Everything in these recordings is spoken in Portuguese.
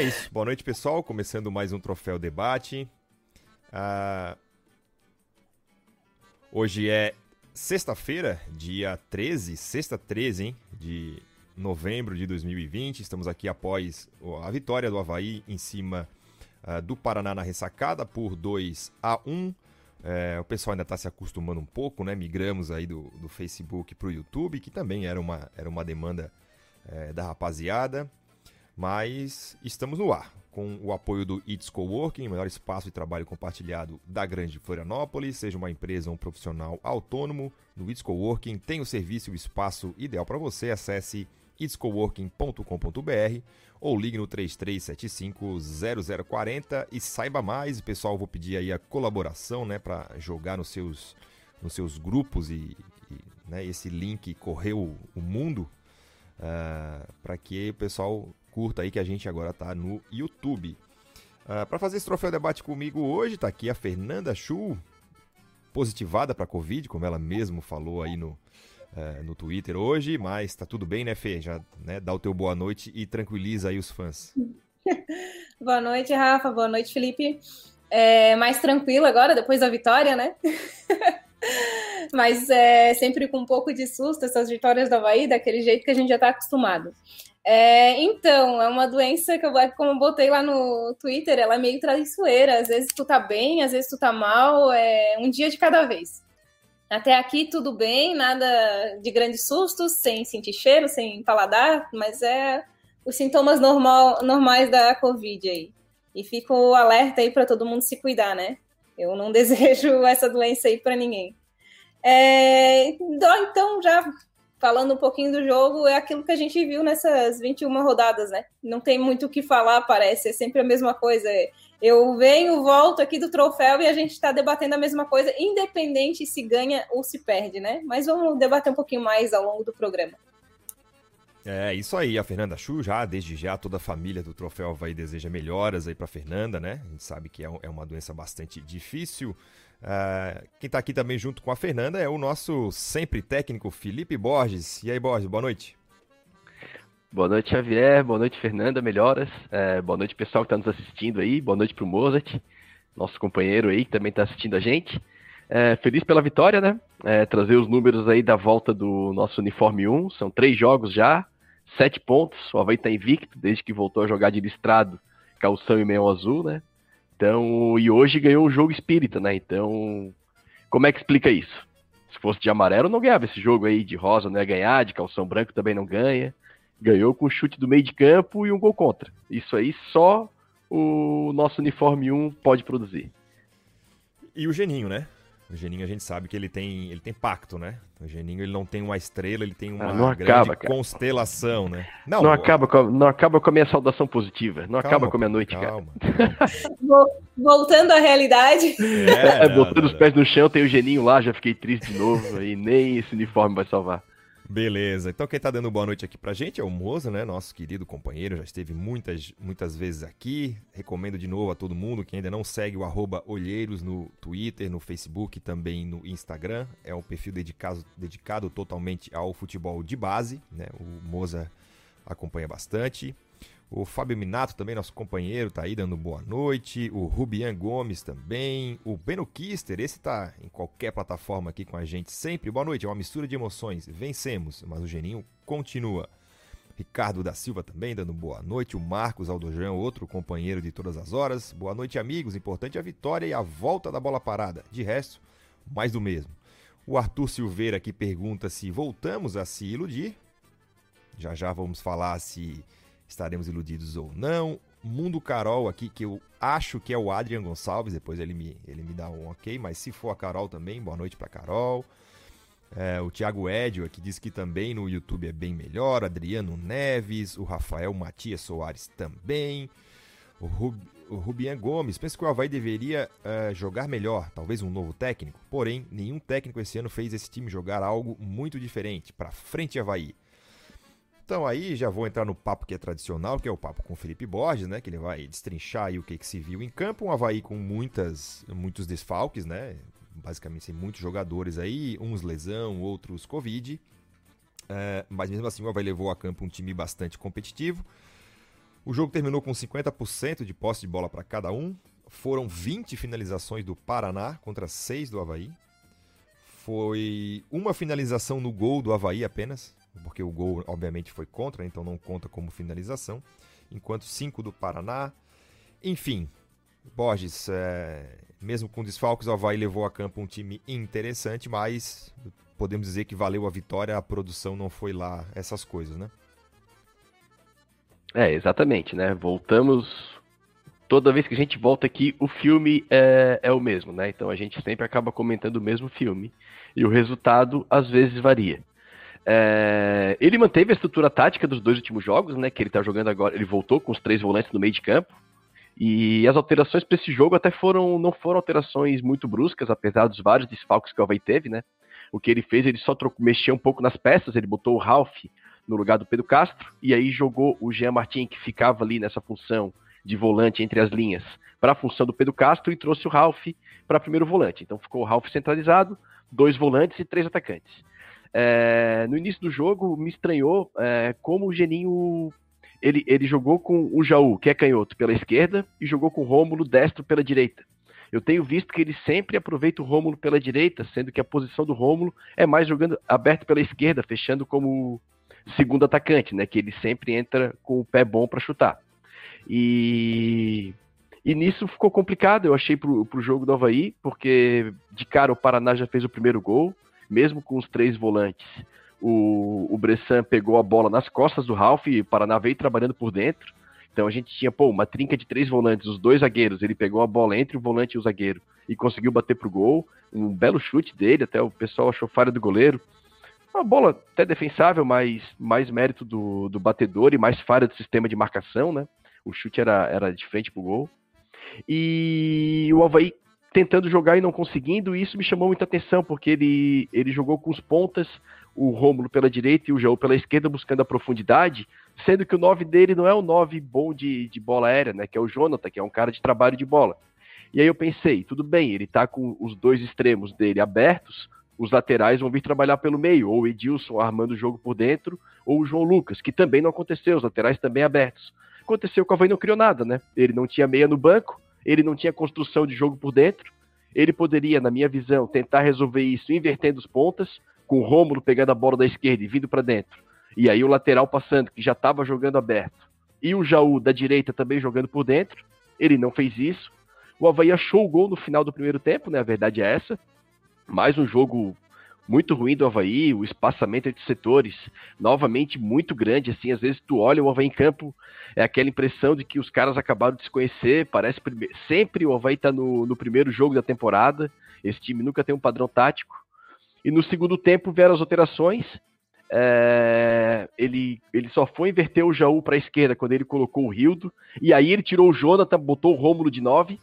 é isso. Boa noite, pessoal. Começando mais um Troféu Debate. Ah, hoje é sexta-feira, dia 13, sexta 13, hein? De novembro de 2020. Estamos aqui após a vitória do Havaí em cima uh, do Paraná na ressacada por 2 a 1 é, o pessoal ainda está se acostumando um pouco, né? Migramos aí do, do Facebook para o YouTube, que também era uma, era uma demanda é, da rapaziada. Mas estamos no ar, com o apoio do It's Coworking, o melhor espaço de trabalho compartilhado da Grande Florianópolis. Seja uma empresa ou um profissional autônomo, no It's Coworking tem o serviço e o espaço ideal para você. Acesse itscoworking.com.br ou ligue no 33750040 e saiba mais. Pessoal, vou pedir aí a colaboração, né, para jogar nos seus, nos seus grupos e, e né, esse link correu o mundo uh, ah, para que o pessoal curta aí que a gente agora tá no YouTube. Uh, ah, para fazer esse troféu debate comigo hoje, tá aqui a Fernanda Chu, positivada para Covid, como ela mesmo falou aí no, é, no Twitter hoje, mas tá tudo bem, né, Fê? Já né, dá o teu boa noite e tranquiliza aí os fãs. boa noite, Rafa. Boa noite, Felipe. É, mais tranquilo agora, depois da vitória, né? mas é, sempre com um pouco de susto essas vitórias do Havaí, daquele jeito que a gente já está acostumado. É, então, é uma doença que eu, como eu botei lá no Twitter, ela é meio traiçoeira. Às vezes tu tá bem, às vezes tu tá mal, é um dia de cada vez. Até aqui tudo bem, nada de grandes sustos, sem sentir cheiro, sem paladar, mas é os sintomas normal, normais da Covid aí. E fico alerta aí para todo mundo se cuidar, né? Eu não desejo essa doença aí para ninguém. É, então, já falando um pouquinho do jogo, é aquilo que a gente viu nessas 21 rodadas, né? Não tem muito o que falar, parece, é sempre a mesma coisa. Eu venho, volto aqui do troféu e a gente está debatendo a mesma coisa, independente se ganha ou se perde, né? Mas vamos debater um pouquinho mais ao longo do programa. É, isso aí, a Fernanda Chu já, desde já, toda a família do Troféu vai deseja melhoras aí para Fernanda, né? A gente sabe que é, é uma doença bastante difícil. Uh, quem está aqui também junto com a Fernanda é o nosso sempre técnico Felipe Borges. E aí, Borges, boa noite. Boa noite, Xavier. Boa noite, Fernanda. Melhoras. É, boa noite, pessoal que está nos assistindo aí. Boa noite para o Mozart, nosso companheiro aí que também está assistindo a gente. É, feliz pela vitória, né? É, trazer os números aí da volta do nosso uniforme 1. São três jogos já, sete pontos. O Havaí está invicto desde que voltou a jogar de listrado, calção e meio azul, né? Então, e hoje ganhou o jogo espírita, né? Então, como é que explica isso? Se fosse de amarelo, não ganhava esse jogo aí, de rosa não ia ganhar, de calção branco também não ganha. Ganhou com chute do meio de campo e um gol contra. Isso aí só o nosso uniforme 1 pode produzir. E o Geninho, né? O Geninho a gente sabe que ele tem, ele tem pacto, né? O Geninho ele não tem uma estrela, ele tem uma ah, grande acaba, constelação, né? Não, não acaba, com, não acaba com a minha saudação positiva, não calma, acaba com a minha noite, calma, cara. Voltando à realidade. É, é, botando os pés no chão, tem o Geninho lá, já fiquei triste de novo, e nem esse uniforme vai salvar. Beleza. Então quem tá dando boa noite aqui pra gente é o Moza, né? Nosso querido companheiro, já esteve muitas, muitas vezes aqui. Recomendo de novo a todo mundo que ainda não segue o arroba Olheiros no Twitter, no Facebook e também no Instagram. É um perfil dedicado, dedicado totalmente ao futebol de base, né? O Moza acompanha bastante. O Fábio Minato também, nosso companheiro, tá aí dando boa noite. O Rubian Gomes também. O Beno Kister, esse tá em qualquer plataforma aqui com a gente sempre. Boa noite, é uma mistura de emoções. Vencemos, mas o Geninho continua. Ricardo da Silva também dando boa noite. O Marcos Aldojão, outro companheiro de todas as horas. Boa noite, amigos. Importante a vitória e a volta da bola parada. De resto, mais do mesmo. O Arthur Silveira aqui pergunta se voltamos a se iludir. Já já vamos falar se estaremos iludidos ou não. Mundo Carol aqui, que eu acho que é o Adrian Gonçalves, depois ele me, ele me dá um ok, mas se for a Carol também, boa noite para Carol. É, o Thiago Edio aqui diz que também no YouTube é bem melhor. Adriano Neves, o Rafael Matias Soares também. O, Rub, o Rubian Gomes, penso que o Havaí deveria uh, jogar melhor, talvez um novo técnico. Porém, nenhum técnico esse ano fez esse time jogar algo muito diferente. Para frente, Havaí. Então aí já vou entrar no papo que é tradicional, que é o papo com o Felipe Borges, né? Que ele vai destrinchar aí o que, que se viu em campo. Um Havaí com muitas, muitos desfalques, né? Basicamente sem muitos jogadores aí, uns lesão, outros Covid. É, mas mesmo assim o Havaí levou a campo um time bastante competitivo. O jogo terminou com 50% de posse de bola para cada um. Foram 20 finalizações do Paraná contra 6 do Havaí. Foi uma finalização no gol do Havaí apenas, porque o gol obviamente foi contra, então não conta como finalização. Enquanto 5 do Paraná. Enfim, Borges, é, mesmo com desfalques, o Havaí levou a campo um time interessante, mas podemos dizer que valeu a vitória, a produção não foi lá essas coisas, né? É, exatamente, né? Voltamos. Toda vez que a gente volta aqui, o filme é, é o mesmo, né? Então a gente sempre acaba comentando o mesmo filme. E o resultado, às vezes, varia. É, ele manteve a estrutura tática dos dois últimos jogos, né? Que ele tá jogando agora. Ele voltou com os três volantes no meio de campo. E as alterações para esse jogo até foram não foram alterações muito bruscas, apesar dos vários desfalques que o Havaí teve, né? O que ele fez, ele só trocou, mexeu um pouco nas peças, ele botou o Ralph no lugar do Pedro Castro, e aí jogou o Jean Martin, que ficava ali nessa função de volante entre as linhas, para a função do Pedro Castro, e trouxe o Ralph para primeiro volante. Então ficou o Ralph centralizado, dois volantes e três atacantes. É, no início do jogo, me estranhou é, como o Geninho ele, ele jogou com o Jaú, que é canhoto, pela esquerda, e jogou com o Rômulo destro pela direita. Eu tenho visto que ele sempre aproveita o Rômulo pela direita, sendo que a posição do Rômulo é mais jogando aberto pela esquerda, fechando como segundo atacante, né? Que ele sempre entra com o pé bom para chutar. E, e nisso ficou complicado, eu achei pro, pro jogo do Havaí, porque de cara o Paraná já fez o primeiro gol, mesmo com os três volantes. O, o Bressan pegou a bola nas costas do Ralph e o Paraná veio trabalhando por dentro. Então a gente tinha, pô, uma trinca de três volantes, os dois zagueiros. Ele pegou a bola entre o volante e o zagueiro e conseguiu bater pro gol. Um belo chute dele, até o pessoal achou falha do goleiro. Uma bola até defensável, mas mais mérito do, do batedor e mais falha do sistema de marcação, né? O chute era, era de frente pro gol. E o Havaí tentando jogar e não conseguindo, e isso me chamou muita atenção, porque ele, ele jogou com os pontas, o Rômulo pela direita e o Jaú pela esquerda, buscando a profundidade, sendo que o 9 dele não é o 9 bom de, de bola aérea, né? Que é o Jonathan, que é um cara de trabalho de bola. E aí eu pensei, tudo bem, ele tá com os dois extremos dele abertos, os laterais vão vir trabalhar pelo meio, ou o Edilson armando o jogo por dentro, ou o João Lucas, que também não aconteceu, os laterais também abertos. Aconteceu que o Havaí não criou nada, né? Ele não tinha meia no banco, ele não tinha construção de jogo por dentro, ele poderia, na minha visão, tentar resolver isso invertendo os pontas, com o Rômulo pegando a bola da esquerda e vindo para dentro, e aí o lateral passando, que já estava jogando aberto, e o Jaú da direita também jogando por dentro, ele não fez isso. O Havaí achou o gol no final do primeiro tempo, né? A verdade é essa mais um jogo muito ruim do Havaí, o espaçamento entre setores novamente muito grande, assim, às vezes tu olha o Havaí em campo, é aquela impressão de que os caras acabaram de se conhecer, parece sempre o Havaí tá no, no primeiro jogo da temporada, esse time nunca tem um padrão tático, e no segundo tempo vieram as alterações, é, ele, ele só foi inverter o Jaú para a esquerda quando ele colocou o Rildo, e aí ele tirou o Jonathan, botou o Rômulo de 9,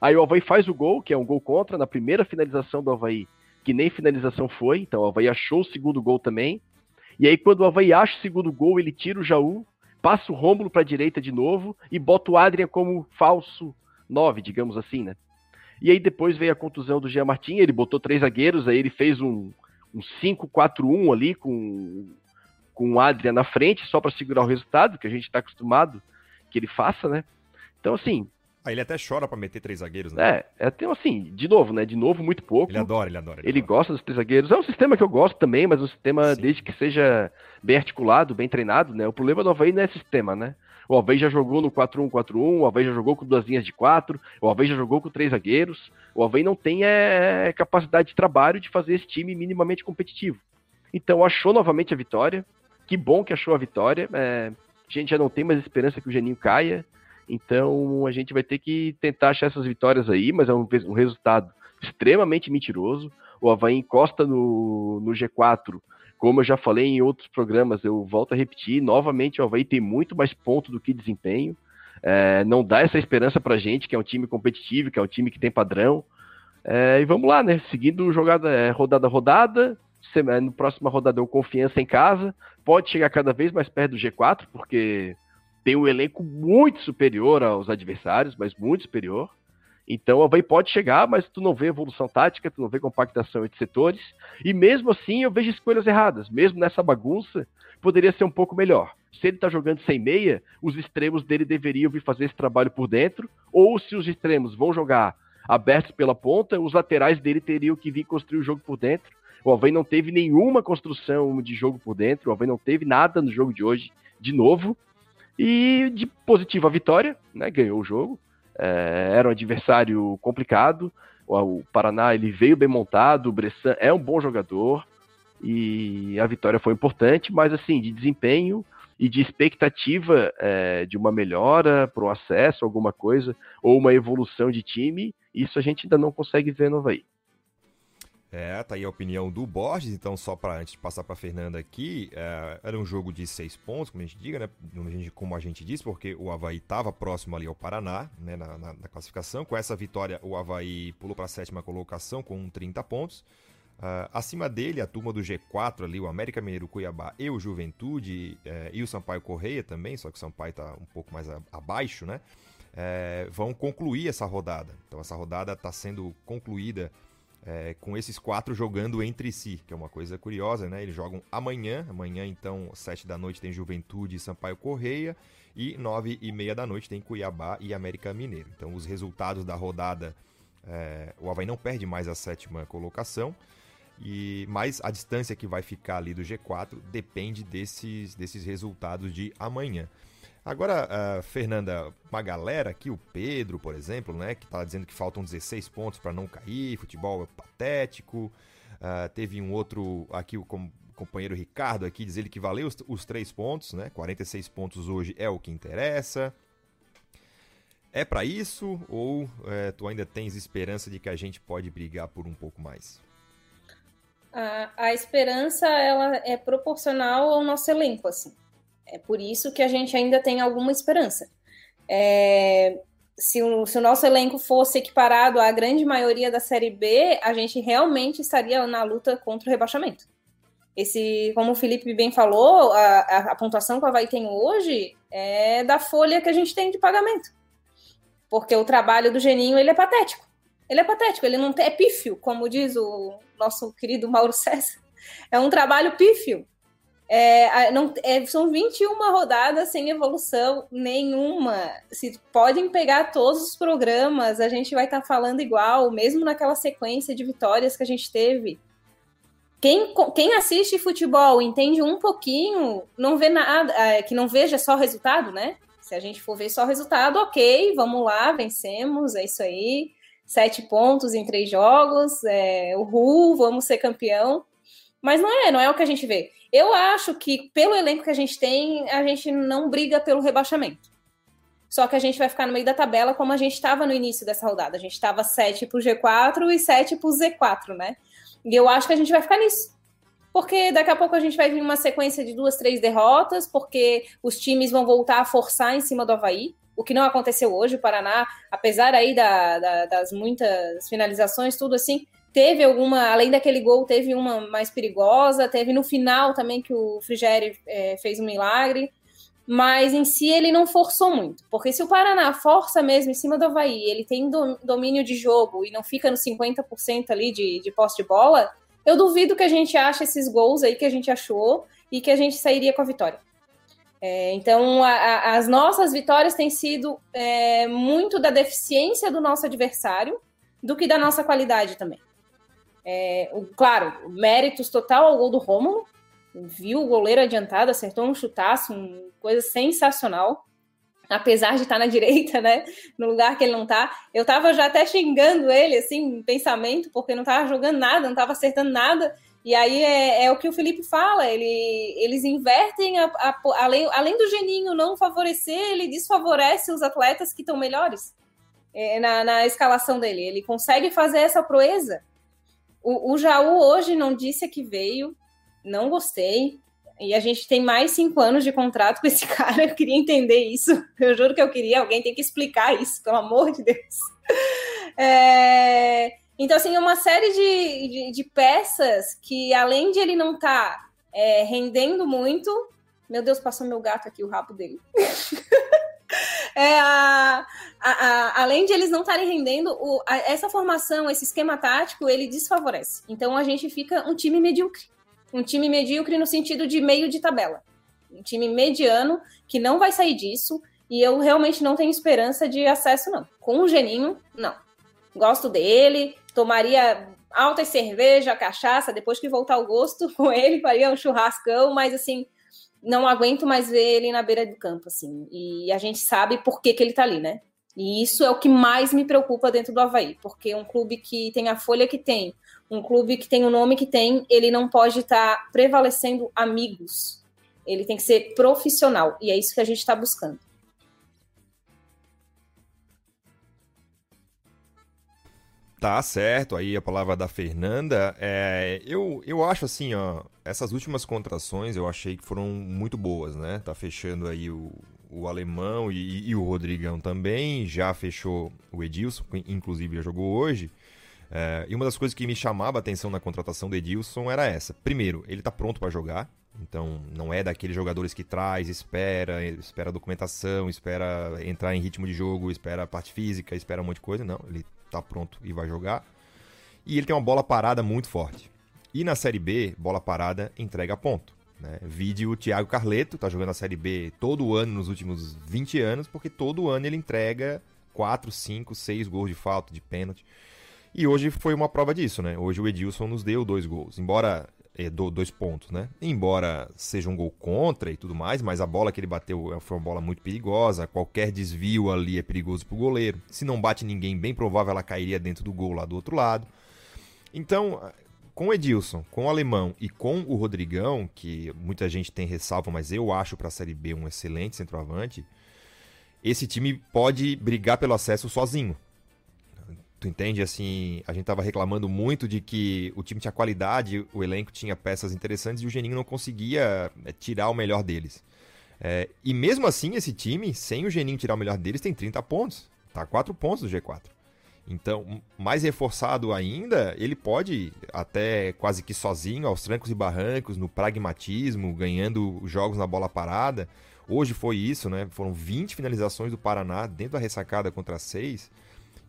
Aí o Havaí faz o gol, que é um gol contra, na primeira finalização do Havaí, que nem finalização foi, então o Havaí achou o segundo gol também. E aí quando o Havaí acha o segundo gol, ele tira o Jaú, passa o Rômulo para a direita de novo e bota o Adrian como falso 9, digamos assim, né? E aí depois veio a contusão do Jean Martin, ele botou três zagueiros, aí ele fez um, um 5-4-1 ali com, com o Adrian na frente, só para segurar o resultado, que a gente está acostumado que ele faça, né? Então, assim, ah, ele até chora para meter três zagueiros, né? É, é até assim, de novo, né? De novo, muito pouco. Ele adora, ele adora. Ele, ele adora. gosta dos três zagueiros. É um sistema que eu gosto também, mas um sistema Sim. desde que seja bem articulado, bem treinado, né? O problema do Havaí não é sistema, né? O Havaí já jogou no 4-1-4-1, o Havaí já jogou com duas linhas de quatro, o Havaí já jogou com três zagueiros. O Havaí não tem é, capacidade de trabalho de fazer esse time minimamente competitivo. Então achou novamente a vitória. Que bom que achou a vitória. É, a gente já não tem mais esperança que o Geninho caia. Então a gente vai ter que tentar achar essas vitórias aí, mas é um, um resultado extremamente mentiroso. O Havaí encosta no, no G4, como eu já falei em outros programas, eu volto a repetir, novamente o Havaí tem muito mais ponto do que desempenho. É, não dá essa esperança pra gente, que é um time competitivo, que é um time que tem padrão. É, e vamos lá, né? Seguindo jogada, é, rodada a rodada. No próxima rodada, eu confiança em casa. Pode chegar cada vez mais perto do G4, porque tem um elenco muito superior aos adversários, mas muito superior. Então o Havaí pode chegar, mas tu não vê evolução tática, tu não vê compactação entre setores. E mesmo assim eu vejo escolhas erradas. Mesmo nessa bagunça, poderia ser um pouco melhor. se ele está jogando sem meia, os extremos dele deveriam vir fazer esse trabalho por dentro, ou se os extremos vão jogar abertos pela ponta, os laterais dele teriam que vir construir o jogo por dentro. O Havaí não teve nenhuma construção de jogo por dentro, o Havaí não teve nada no jogo de hoje, de novo. E de positiva vitória, né, ganhou o jogo. É, era um adversário complicado. O, o, Paraná ele veio bem montado, o Bressan é um bom jogador e a vitória foi importante, mas assim, de desempenho, e de expectativa é, de uma melhora para o acesso, alguma coisa, ou uma evolução de time, isso a gente ainda não consegue ver no Havaí. É, tá aí a opinião do Borges, então só para antes de passar para Fernanda aqui, é, era um jogo de seis pontos, como a gente diga, né? Como a gente disse, porque o Havaí estava próximo ali ao Paraná, né? Na, na, na, classificação. Com essa vitória, o Havaí pulou para a sétima colocação com 30 pontos. Uh, acima dele, a turma do G4 ali, o América Mineiro, Cuiabá e o Juventude, uh, e o Sampaio Correia também, só que o Sampaio está um pouco mais a, abaixo, né? Uh, vão concluir essa rodada. Então essa rodada está sendo concluída é, com esses quatro jogando entre si, que é uma coisa curiosa, né? Eles jogam amanhã, amanhã então, sete da noite tem Juventude e Sampaio Correia, e nove e meia da noite tem Cuiabá e América Mineiro. Então os resultados da rodada, é, o Havaí não perde mais a sétima colocação, e mais a distância que vai ficar ali do G4 depende desses, desses resultados de amanhã. Agora, uh, Fernanda, uma galera aqui, o Pedro, por exemplo, né, que está dizendo que faltam 16 pontos para não cair, futebol é patético. Uh, teve um outro aqui, o companheiro Ricardo aqui, diz ele que valeu os, os três pontos, né? 46 pontos hoje é o que interessa. É para isso ou é, tu ainda tens esperança de que a gente pode brigar por um pouco mais? a, a esperança ela é proporcional ao nosso elenco, assim. É por isso que a gente ainda tem alguma esperança. É, se, o, se o nosso elenco fosse equiparado à grande maioria da Série B, a gente realmente estaria na luta contra o rebaixamento. Esse, como o Felipe bem falou, a, a, a pontuação que o Havaí tem hoje é da folha que a gente tem de pagamento. Porque o trabalho do Geninho ele é patético. Ele é patético, ele não tem, é pífio, como diz o nosso querido Mauro César. É um trabalho pífio. É, não, é, são 21 rodadas sem evolução nenhuma. Se podem pegar todos os programas, a gente vai estar tá falando igual, mesmo naquela sequência de vitórias que a gente teve. Quem, quem assiste futebol entende um pouquinho, não vê nada, é, que não veja só resultado, né? Se a gente for ver só resultado, ok, vamos lá, vencemos, é isso aí sete pontos em três jogos, é, uhul, vamos ser campeão. Mas não é, não é o que a gente vê. Eu acho que, pelo elenco que a gente tem, a gente não briga pelo rebaixamento. Só que a gente vai ficar no meio da tabela como a gente estava no início dessa rodada. A gente estava 7 para o G4 e 7 para o Z4, né? E eu acho que a gente vai ficar nisso. Porque daqui a pouco a gente vai vir uma sequência de duas, três derrotas, porque os times vão voltar a forçar em cima do Havaí o que não aconteceu hoje. O Paraná, apesar aí da, da, das muitas finalizações, tudo assim, teve alguma, além daquele gol, teve uma mais perigosa, teve no final também que o Frigeri é, fez um milagre, mas em si ele não forçou muito, porque se o Paraná força mesmo em cima do Havaí, ele tem domínio de jogo e não fica no 50% ali de, de posse de bola, eu duvido que a gente ache esses gols aí que a gente achou e que a gente sairia com a vitória. É, então, a, a, as nossas vitórias têm sido é, muito da deficiência do nosso adversário do que da nossa qualidade também. É, o, claro, méritos total ao gol do Rômulo. Viu o goleiro adiantado, acertou um chutaço, uma coisa sensacional. Apesar de estar na direita, né? No lugar que ele não tá. Eu tava já até xingando ele, assim, em pensamento, porque não tava jogando nada, não tava acertando nada. E aí é, é, o que o Felipe fala, ele, eles invertem, a, a, além, além do Geninho não favorecer, ele desfavorece os atletas que estão melhores é, na, na, escalação dele. Ele consegue fazer essa proeza. O, o Jaú hoje não disse que veio, não gostei. E a gente tem mais cinco anos de contrato com esse cara. Eu queria entender isso. Eu juro que eu queria. Alguém tem que explicar isso, pelo amor de Deus. É, então, assim, uma série de, de, de peças que, além de ele não estar tá, é, rendendo muito. Meu Deus, passou meu gato aqui, o rabo dele. é, a, a, a, além de eles não estarem rendendo, o, essa formação, esse esquema tático, ele desfavorece. Então a gente fica um time medíocre. Um time medíocre no sentido de meio de tabela. um time mediano que não vai sair disso. E eu realmente não tenho esperança de acesso, não. Com o Geninho, não. Gosto dele, tomaria alta cerveja, cachaça, depois que voltar o gosto com ele, faria um churrascão, mas assim, não aguento mais ver ele na beira do campo, assim. E a gente sabe por que, que ele tá ali, né? E isso é o que mais me preocupa dentro do Havaí, porque um clube que tem a folha que tem, um clube que tem o nome que tem, ele não pode estar tá prevalecendo amigos. Ele tem que ser profissional, e é isso que a gente está buscando. Tá certo, aí a palavra da Fernanda. É, eu, eu acho assim, ó, essas últimas contrações eu achei que foram muito boas, né? Tá fechando aí o, o alemão e, e o Rodrigão também, já fechou o Edilson, inclusive já jogou hoje. É, e uma das coisas que me chamava a atenção na contratação do Edilson era essa. Primeiro, ele tá pronto para jogar, então não é daqueles jogadores que traz, espera, espera documentação, espera entrar em ritmo de jogo, espera a parte física, espera um monte de coisa. Não, ele tá pronto e vai jogar. E ele tem uma bola parada muito forte. E na Série B, bola parada entrega ponto. Né? Vide o Thiago Carleto, tá jogando a Série B todo ano nos últimos 20 anos, porque todo ano ele entrega 4, 5, 6 gols de falta, de pênalti. E hoje foi uma prova disso, né? Hoje o Edilson nos deu dois gols. Embora é, dois pontos, né? Embora seja um gol contra e tudo mais, mas a bola que ele bateu é, foi uma bola muito perigosa. Qualquer desvio ali é perigoso pro goleiro. Se não bate ninguém, bem provável ela cairia dentro do gol lá do outro lado. Então, com o Edilson, com o Alemão e com o Rodrigão, que muita gente tem ressalva, mas eu acho para a Série B um excelente centroavante, esse time pode brigar pelo acesso sozinho. Tu entende? Assim, a gente tava reclamando muito de que o time tinha qualidade, o elenco tinha peças interessantes e o Geninho não conseguia é, tirar o melhor deles. É, e mesmo assim, esse time, sem o Geninho tirar o melhor deles, tem 30 pontos. Tá 4 pontos do G4. Então, mais reforçado ainda, ele pode, até quase que sozinho, aos trancos e barrancos, no pragmatismo, ganhando jogos na bola parada. Hoje foi isso, né? Foram 20 finalizações do Paraná dentro da ressacada contra 6.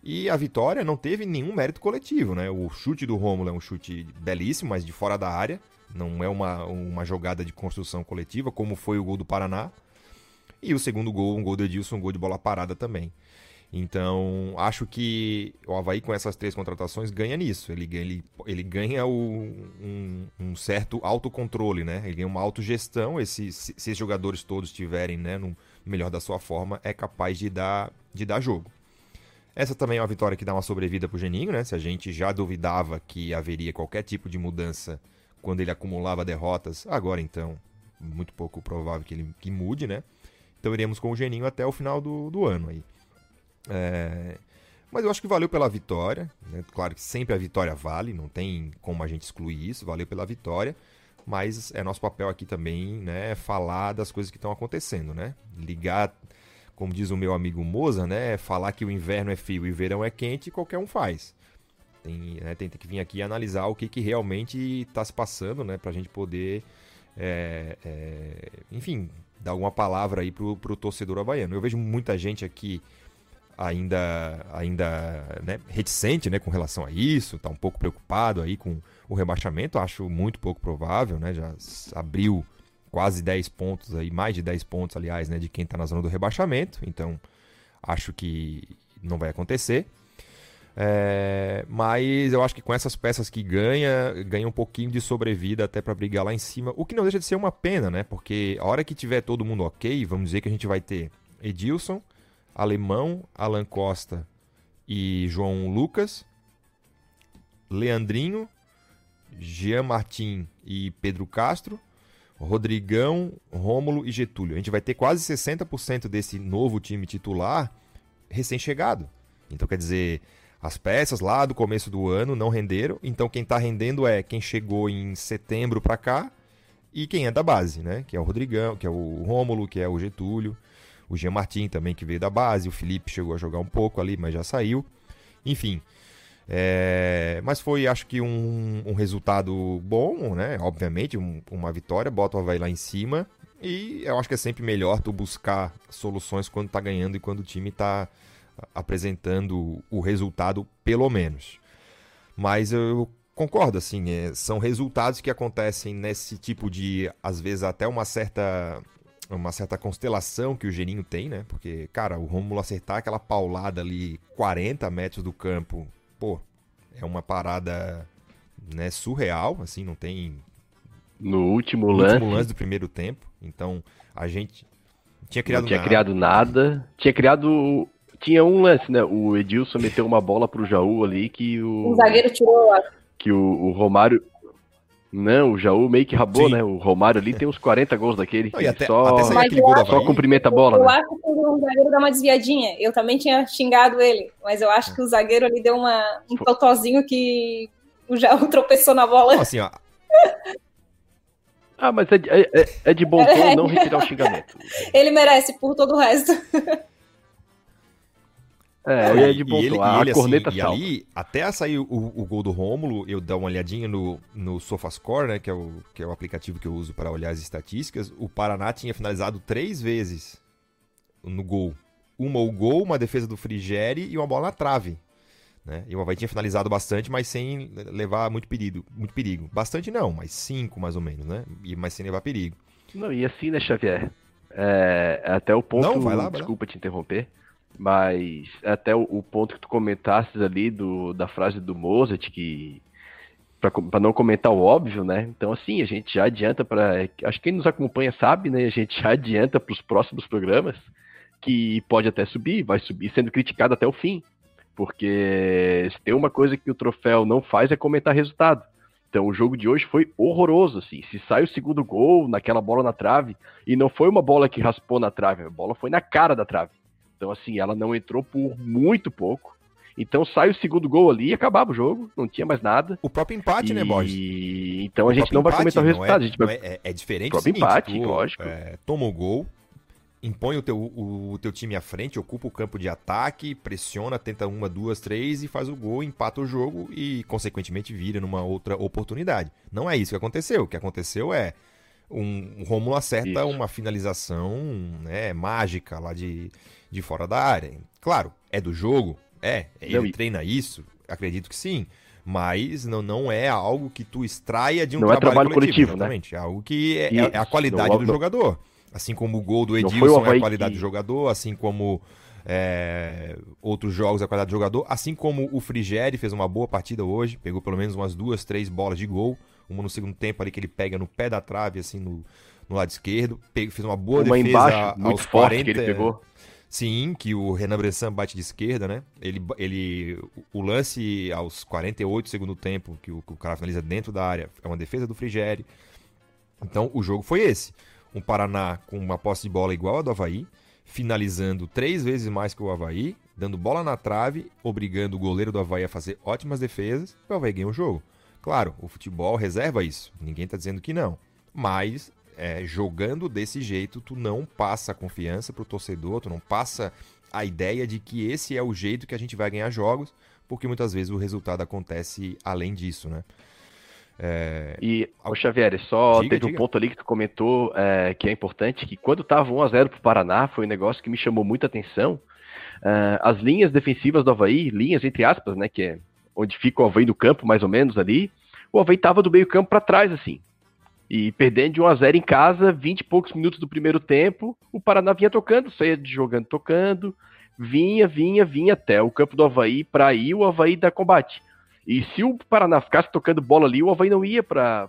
E a vitória não teve nenhum mérito coletivo, né? O chute do Rômulo é um chute belíssimo, mas de fora da área. Não é uma, uma jogada de construção coletiva, como foi o gol do Paraná. E o segundo gol, um gol do Edilson, um gol de bola parada também. Então, acho que o Havaí, com essas três contratações, ganha nisso. Ele, ele, ele ganha o, um, um, certo autocontrole, né? Ele ganha uma autogestão. Esse, se, se esses jogadores todos estiverem né, no melhor da sua forma, é capaz de dar, de dar jogo. Essa também é uma vitória que dá uma sobrevida pro Geninho, né? Se a gente já duvidava que haveria qualquer tipo de mudança quando ele acumulava derrotas, agora então, muito pouco provável que ele que mude, né? Então iremos com o Geninho até o final do, do ano aí. É... Mas eu acho que valeu pela vitória. Né? Claro que sempre a vitória vale, não tem como a gente excluir isso, valeu pela vitória. Mas é nosso papel aqui também, né? Falar das coisas que estão acontecendo, né? Ligar como diz o meu amigo Moza, né? Falar que o inverno é frio e o verão é quente, qualquer um faz. Tem, né, tem, que vir aqui analisar o que, que realmente está se passando, né? Para a gente poder, é, é, enfim, dar alguma palavra aí pro torcedor havaiano. Eu vejo muita gente aqui ainda, ainda né, reticente né, com relação a isso, está um pouco preocupado aí com o rebaixamento, acho muito pouco provável, né? Já abriu quase 10 pontos aí, mais de 10 pontos, aliás, né, de quem está na zona do rebaixamento. Então, acho que não vai acontecer. É, mas eu acho que com essas peças que ganha, ganha um pouquinho de sobrevida até para brigar lá em cima, o que não deixa de ser uma pena, né? Porque a hora que tiver todo mundo ok, vamos dizer que a gente vai ter Edilson, Alemão, Alan Costa e João Lucas, Leandrinho, Jean Martin e Pedro Castro, Rodrigão, Rômulo e Getúlio. A gente vai ter quase 60% desse novo time titular recém-chegado. Então, quer dizer, as peças lá do começo do ano não renderam. Então, quem está rendendo é quem chegou em setembro para cá e quem é da base, né? Que é o Rodrigão, que é o Rômulo, que é o Getúlio, o Jean Martin também que veio da base, o Felipe chegou a jogar um pouco ali, mas já saiu. Enfim, é, mas foi, acho que, um, um resultado bom, né? Obviamente, um, uma vitória, bota o Havaí lá em cima. E eu acho que é sempre melhor tu buscar soluções quando tá ganhando e quando o time tá apresentando o resultado, pelo menos. Mas eu concordo, assim, é, são resultados que acontecem nesse tipo de, às vezes, até uma certa uma certa constelação que o Geninho tem, né? Porque, cara, o Rômulo acertar aquela paulada ali 40 metros do campo, pô, é uma parada né, surreal, assim, não tem. No último no lance. último lance do primeiro tempo. Então, a gente tinha criado não tinha nada. criado nada. Tinha criado. Tinha um lance, né? O Edilson meteu uma bola pro Jaú ali que o. O zagueiro tirou. Que o, o Romário. Não, o Jaú meio que rabou, Sim. né? O Romário ali tem uns 40 gols daquele. Não, até, só, até só cumprimenta a bola. Eu né? acho que o zagueiro dá uma desviadinha. Eu também tinha xingado ele, mas eu acho que o zagueiro ali deu uma, um totozinho que o Jaú tropeçou na bola. Não, assim, ó. Ah, mas é, é, é de bom tom não retirar o xingamento. Ele merece por todo o resto. É, ele é de bom e ele, tom. A, ele, corneta assim, E ali, até sair o, o, gol do Rômulo, eu dar uma olhadinha no, no SofaScore, né, que é, o, que é o aplicativo que eu uso para olhar as estatísticas, o Paraná tinha finalizado três vezes no gol. Uma o gol, uma defesa do Frigeri e uma bola na trave. Né? E o Havaí tinha finalizado bastante, mas sem levar muito perigo. Muito perigo. Bastante não, mas cinco mais ou menos, né? E, mas sem levar perigo. Não, e assim, né, Xavier? É, até o ponto. Não, vai lá, vai desculpa lá. te interromper. Mas até o, o, ponto que tu comentaste ali do, da frase do Mozart, que. para não comentar o óbvio, né? Então, assim, a gente já adianta para. Acho que quem nos acompanha sabe, né? A gente já adianta para os próximos programas que pode até subir, vai subir sendo criticado até o fim. Porque se tem uma coisa que o troféu não faz é comentar resultado. Então o jogo de hoje foi horroroso, assim. Se sai o segundo gol naquela bola na trave, e não foi uma bola que raspou na trave, a bola foi na cara da trave. Então, assim, ela não entrou por muito pouco. Então sai o segundo gol ali e acabava o jogo, não tinha mais nada. O próprio empate, né, e... né, Borges? Então o a gente não vai comentar o resultado. É, a gente vai... é, é, é diferente. O próprio seguinte, empate, tu, lógico. É, toma o gol, impõe o teu, o, o, teu time à frente, ocupa o campo de ataque, pressiona, tenta uma, duas, três e faz o gol, empata o jogo e, consequentemente, vira numa outra oportunidade. Não é isso que aconteceu. O que aconteceu é um, um Romulo acerta isso. uma finalização né, mágica lá de, de fora da área. Claro, é do jogo, é, ele não, treina isso, acredito que sim. Mas não, não é algo que tu extraia de um não trabalho, é trabalho coletivo, coletivo né? É algo que é, é a qualidade não, do jogador. Assim como o gol do Edilson é a qualidade que... do jogador, assim como é, outros jogos é a qualidade do jogador, assim como o Frigeri fez uma boa partida hoje, pegou pelo menos umas duas, três bolas de gol, uma no segundo tempo ali que ele pega no pé da trave, assim, no, no lado esquerdo, fez uma boa uma defesa embaixo, muito aos forte 40, que ele pegou. Sim, que o Renan Bressan bate de esquerda, né? Ele, ele, o lance aos 48 segundo tempo, que o, que o cara finaliza dentro da área, é uma defesa do Frigeri. Então, o jogo foi esse um Paraná com uma posse de bola igual a do Havaí, finalizando três vezes mais que o Havaí, dando bola na trave, obrigando o goleiro do Havaí a fazer ótimas defesas, e o Havaí ganha o jogo. Claro, o futebol reserva isso, ninguém está dizendo que não. Mas é, jogando desse jeito, tu não passa a confiança pro torcedor, tu não passa a ideia de que esse é o jeito que a gente vai ganhar jogos, porque muitas vezes o resultado acontece além disso, né? É... E, o Xavier, só diga, teve diga. um ponto ali que tu comentou é, que é importante, que quando tava 1x0 pro Paraná, foi um negócio que me chamou muita atenção. Uh, as linhas defensivas do Havaí, linhas entre aspas, né, que é onde fica o Havaí do campo, mais ou menos ali, o Havaí tava do meio campo para trás, assim. E perdendo de 1x0 em casa, 20 e poucos minutos do primeiro tempo, o Paraná vinha tocando, saía jogando tocando, vinha, vinha, vinha até o campo do Havaí para ir o Havaí dar combate. E se o Paraná ficasse tocando bola ali, o Havaí não ia para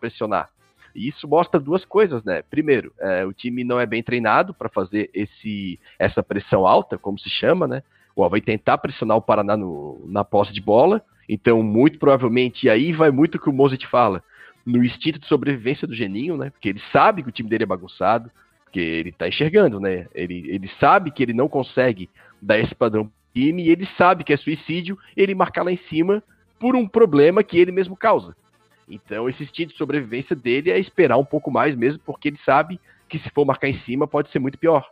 pressionar. E isso mostra duas coisas, né? Primeiro, é, o time não é bem treinado para fazer esse, essa pressão alta, como se chama, né? O Havaí tentar pressionar o Paraná no, na posse de bola. Então, muito provavelmente, e aí vai muito o que o Mozart fala, no instinto de sobrevivência do Geninho, né? Porque ele sabe que o time dele é bagunçado, porque ele tá enxergando, né? Ele, ele sabe que ele não consegue dar esse padrão time e ele sabe que é suicídio ele marcar lá em cima por um problema que ele mesmo causa. Então, esse instinto de sobrevivência dele é esperar um pouco mais mesmo, porque ele sabe que se for marcar em cima pode ser muito pior.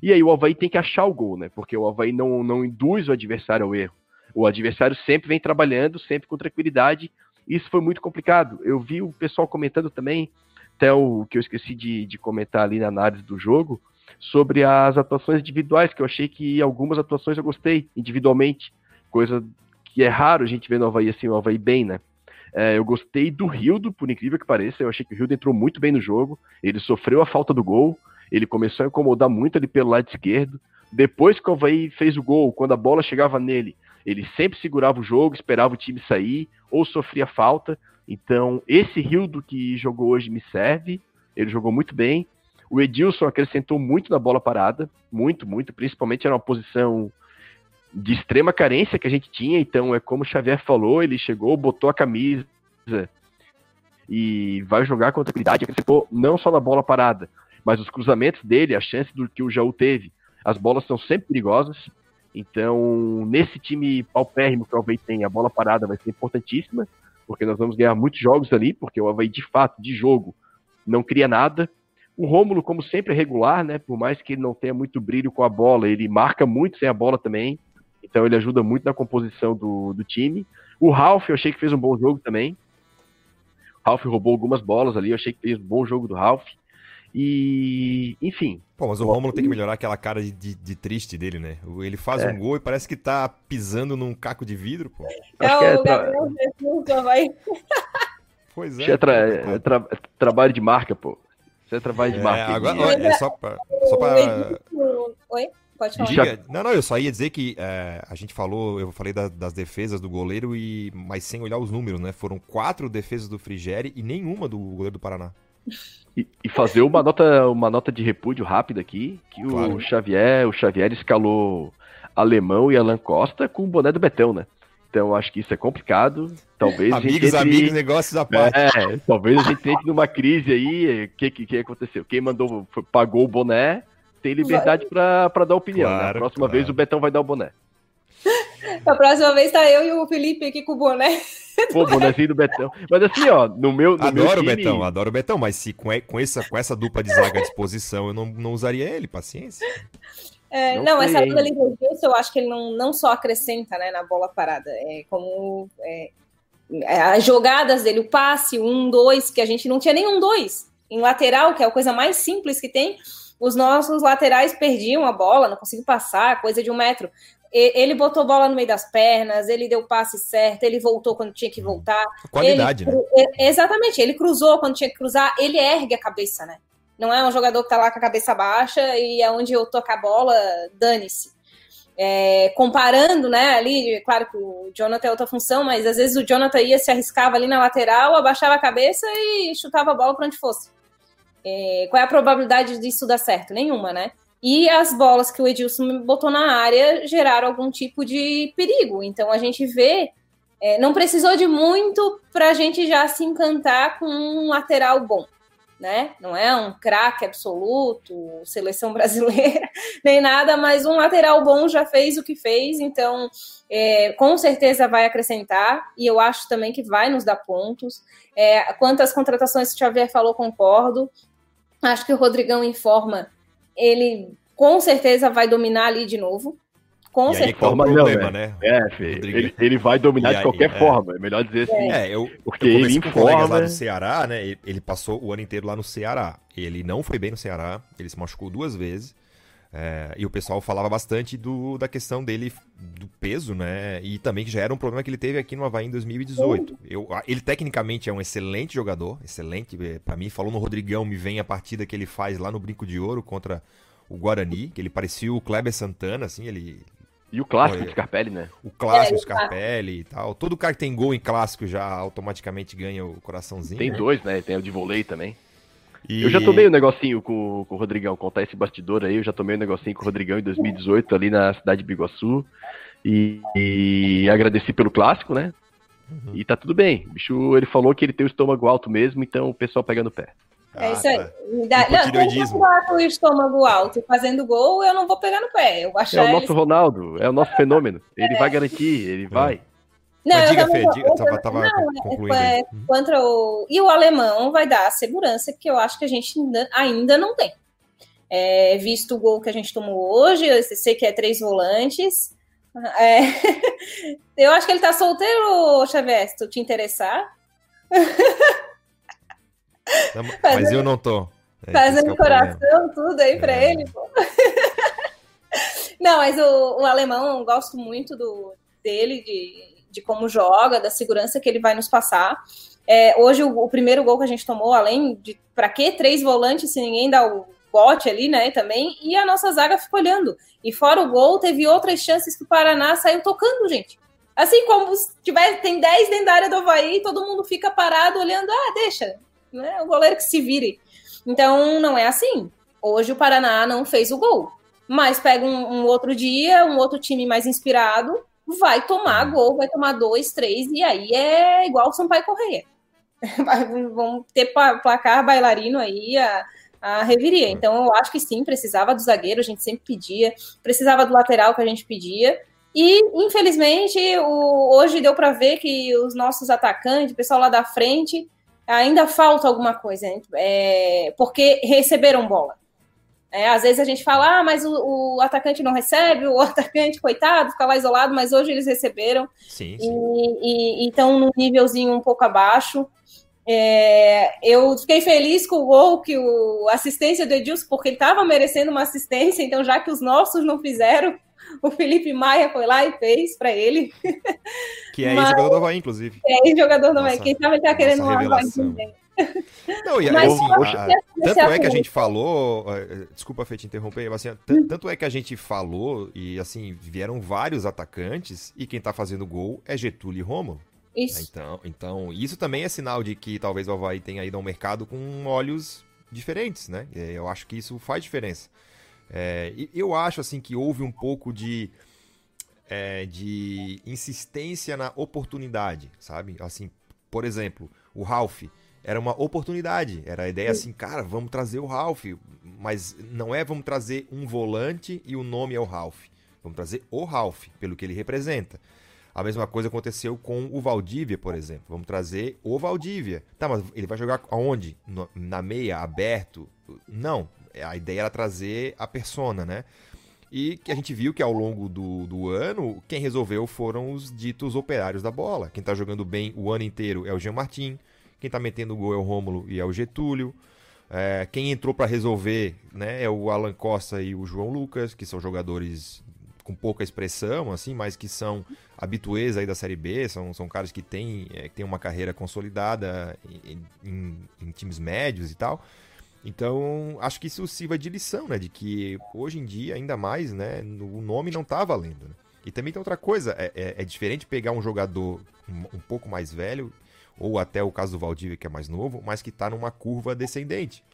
E aí o Havaí tem que achar o gol, né? Porque o Havaí não, não induz o adversário ao erro. O adversário sempre vem trabalhando, sempre com tranquilidade. Isso foi muito complicado. Eu vi o pessoal comentando também, até o que eu esqueci de, de comentar ali na análise do jogo, sobre as atuações individuais, que eu achei que algumas atuações eu gostei individualmente. Coisa que é raro a gente ver no Havaí assim, o Havaí bem, né? É, eu gostei do Rildo, por incrível que pareça. Eu achei que o Rildo entrou muito bem no jogo. Ele sofreu a falta do gol. Ele começou a incomodar muito ali pelo lado esquerdo. Depois que o Havaí fez o gol, quando a bola chegava nele, ele sempre segurava o jogo, esperava o time sair ou sofria falta. Então, esse Rildo que jogou hoje me serve. Ele jogou muito bem. O Edilson acrescentou muito na bola parada, muito, muito. Principalmente era uma posição de extrema carência que a gente tinha. Então, é como o Xavier falou: ele chegou, botou a camisa e vai jogar com tranquilidade. Acrescentou não só na bola parada, mas os cruzamentos dele, a chance do que o Jaú teve. As bolas são sempre perigosas. Então, nesse time paupérrimo que o Havaí tem, a bola parada vai ser importantíssima, porque nós vamos ganhar muitos jogos ali, porque o Havaí, de fato, de jogo, não cria nada. O Rômulo, como sempre, é regular, né? Por mais que ele não tenha muito brilho com a bola, ele marca muito sem a bola também. Então ele ajuda muito na composição do, do time. O Ralph, eu achei que fez um bom jogo também. O Ralph roubou algumas bolas ali, eu achei que fez um bom jogo do Ralph. E, enfim. Pô, mas o Romulo tem que melhorar aquela cara de, de, de triste dele, né? Ele faz é. um gol e parece que tá pisando num caco de vidro, pô. É Acho é o Gabriel Jesus, vai. Pois é. é, tra é tra trabalho de marca, pô. Isso é trabalho de é, marca. Agora, é só pra. Só pra... Oi? Pode falar. Diga, não, não, eu só ia dizer que é, a gente falou, eu falei da, das defesas do goleiro, e mas sem olhar os números, né? Foram quatro defesas do Frigeri e nenhuma do goleiro do Paraná. E, e, fazer uma nota, uma nota de repúdio rápida aqui, que claro. o Xavier, o Xavier escalou Alemão e Alan Costa com o boné do Betão, né? Então acho que isso é complicado. Talvez amigos, entre... amigos, negócios à parte. É, talvez a gente entre numa crise aí. O que, que, que aconteceu? Quem mandou, pagou o boné, tem liberdade para dar opinião. Claro, né? A próxima claro. vez o Betão vai dar o boné. A próxima vez tá eu e o Felipe aqui com o boné. Pô, bonezinho do Betão. Mas assim, ó, no meu. No adoro meu time... o Betão, adoro o Betão, mas se com, com, essa, com essa dupla de zaga à disposição, eu não, não usaria ele, paciência. É, não, não essa dupla ali do eu acho que ele não, não só acrescenta né, na bola parada, é como é, é, as jogadas dele, o passe, um, dois, que a gente não tinha nenhum dois. Em lateral, que é a coisa mais simples que tem, os nossos laterais perdiam a bola, não conseguiam passar, coisa de um metro ele botou bola no meio das pernas, ele deu o passe certo, ele voltou quando tinha que voltar. Qualidade, ele, né? Exatamente, ele cruzou quando tinha que cruzar, ele ergue a cabeça, né? Não é um jogador que tá lá com a cabeça baixa e é onde eu tocar a bola, dane-se. É, comparando, né, ali, claro que o Jonathan é outra função, mas às vezes o Jonathan ia, se arriscava ali na lateral, abaixava a cabeça e chutava a bola para onde fosse. É, qual é a probabilidade disso dar certo? Nenhuma, né? E as bolas que o Edilson botou na área geraram algum tipo de perigo. Então a gente vê, é, não precisou de muito para a gente já se encantar com um lateral bom. Né? Não é um craque absoluto, seleção brasileira, nem nada, mas um lateral bom já fez o que fez, então é, com certeza vai acrescentar, e eu acho também que vai nos dar pontos. É, quantas contratações que o Xavier falou, concordo. Acho que o Rodrigão informa ele com certeza vai dominar ali de novo. Com e certeza. Forma, problema, não, né? É, ele, ele, vai dominar aí, de qualquer é. forma, é melhor dizer assim. É, eu, porque eu ele informa... lá no Ceará, né? Ele passou o ano inteiro lá no Ceará. Ele não foi bem no Ceará, ele se machucou duas vezes. É, e o pessoal falava bastante do, da questão dele, do peso, né? E também que já era um problema que ele teve aqui no Havaí em 2018. Eu, ele tecnicamente é um excelente jogador, excelente. É, para mim, falou no Rodrigão, me vem a partida que ele faz lá no Brinco de Ouro contra o Guarani, que ele parecia o Kleber Santana, assim, ele. E o clássico do Scarpelli, né? O clássico é, Scarpelli e tal. Todo cara que tem gol em clássico já automaticamente ganha o coraçãozinho. Tem né? dois, né? Tem o de vôlei também. E... Eu já tomei um negocinho com, com o Rodrigão, contar esse bastidor aí, eu já tomei um negocinho com o Rodrigão em 2018 ali na cidade de Biguaçu. E, e agradeci pelo clássico, né? Uhum. E tá tudo bem. O bicho, ele falou que ele tem o estômago alto mesmo, então o pessoal pega no pé. É isso aí. Tá. Dá, não, se eu com o estômago alto e fazendo gol, eu não vou pegar no pé. Eu é o nosso Ronaldo, é o nosso fenômeno. Ele é. vai garantir, ele vai. Não, Mas diga, Fê, diga, tava, tava não, é, é contra o e o alemão vai dar a segurança que eu acho que a gente ainda, ainda não tem. É, visto o gol que a gente tomou hoje, eu sei que é três volantes. É, eu acho que ele tá solteiro, Xavier, se tu te interessar. mas eu não tô. É, fazendo é coração, tudo aí para é. ele, pô. Não, mas o, o, alemão, eu gosto muito do, dele, de, de como joga, da segurança que ele vai nos passar. É, hoje, o, o, primeiro gol que a gente tomou, além de para que três volantes se ninguém dá o bote ali, né, também, e a nossa zaga ficou olhando. E fora o gol, teve outras chances que o Paraná saiu tocando, gente. Assim como se tiver, tem 10 dentro da área do Havaí, todo mundo fica parado olhando, ah, deixa, né, o goleiro que se vire. Então, não é assim. Hoje o Paraná não fez o gol. Mas pega um, um outro dia, um outro time mais inspirado, vai tomar gol, vai tomar dois, três, e aí é igual o Sampaio Correia. Vamos ter placar bailarino aí a, a reviria. Então eu acho que sim, precisava do zagueiro, a gente sempre pedia, precisava do lateral que a gente pedia. E, infelizmente, o, hoje deu para ver que os nossos atacantes, o pessoal lá da frente, ainda falta alguma coisa, né? é, porque receberam bola. É, às vezes a gente fala, ah, mas o, o, atacante não recebe, o atacante, coitado, fica lá isolado, mas hoje eles receberam. Sim, sim. E estão num nívelzinho um pouco abaixo. É, eu fiquei feliz com o gol, que o assistência do Edilson, porque ele estava merecendo uma assistência, então já que os nossos não fizeram, o Felipe Maia foi lá e fez para ele. Que é Mas, jogador do Havaí, inclusive. É jogador do Havaí. Quem ele tá querendo uma Havaí. Não, e, Mas, assim, a, tanto é que a gente falou, desculpa Fê te interromper, mas assim, tanto é que a gente falou e assim, vieram vários atacantes e quem tá fazendo gol é Getúlio e Romulo. Isso. Então, então, isso também é sinal de que talvez o Havaí tenha ido ao mercado com olhos diferentes, né? Eu acho que isso faz diferença. É, eu acho assim que houve um pouco de, é, de insistência na oportunidade, sabe? Assim, por exemplo, o Ralph era uma oportunidade. Era a ideia assim, cara, vamos trazer o Ralph. Mas não é vamos trazer um volante e o nome é o Ralph. Vamos trazer o Ralph, pelo que ele representa. A mesma coisa aconteceu com o Valdívia, por exemplo. Vamos trazer o Valdívia. Tá, mas ele vai jogar aonde? Na meia, aberto? Não. A ideia era trazer a persona, né? E que a gente viu que ao longo do, do ano, quem resolveu foram os ditos operários da bola. Quem tá jogando bem o ano inteiro é o Jean Martin. Quem está metendo o gol é o Rômulo e é o Getúlio. É, quem entrou para resolver né, é o Alan Costa e o João Lucas, que são jogadores com pouca expressão, assim, mas que são habituês aí da Série B, são, são caras que têm, é, têm uma carreira consolidada em, em, em, times médios e tal. Então, acho que isso sirva de lição, né? De que hoje em dia, ainda mais, né? O nome não tá valendo. Né? E também tem outra coisa, é, é, é diferente pegar um jogador um, um pouco mais velho ou até o caso do Valdívia, que é mais novo, mas que está numa curva descendente.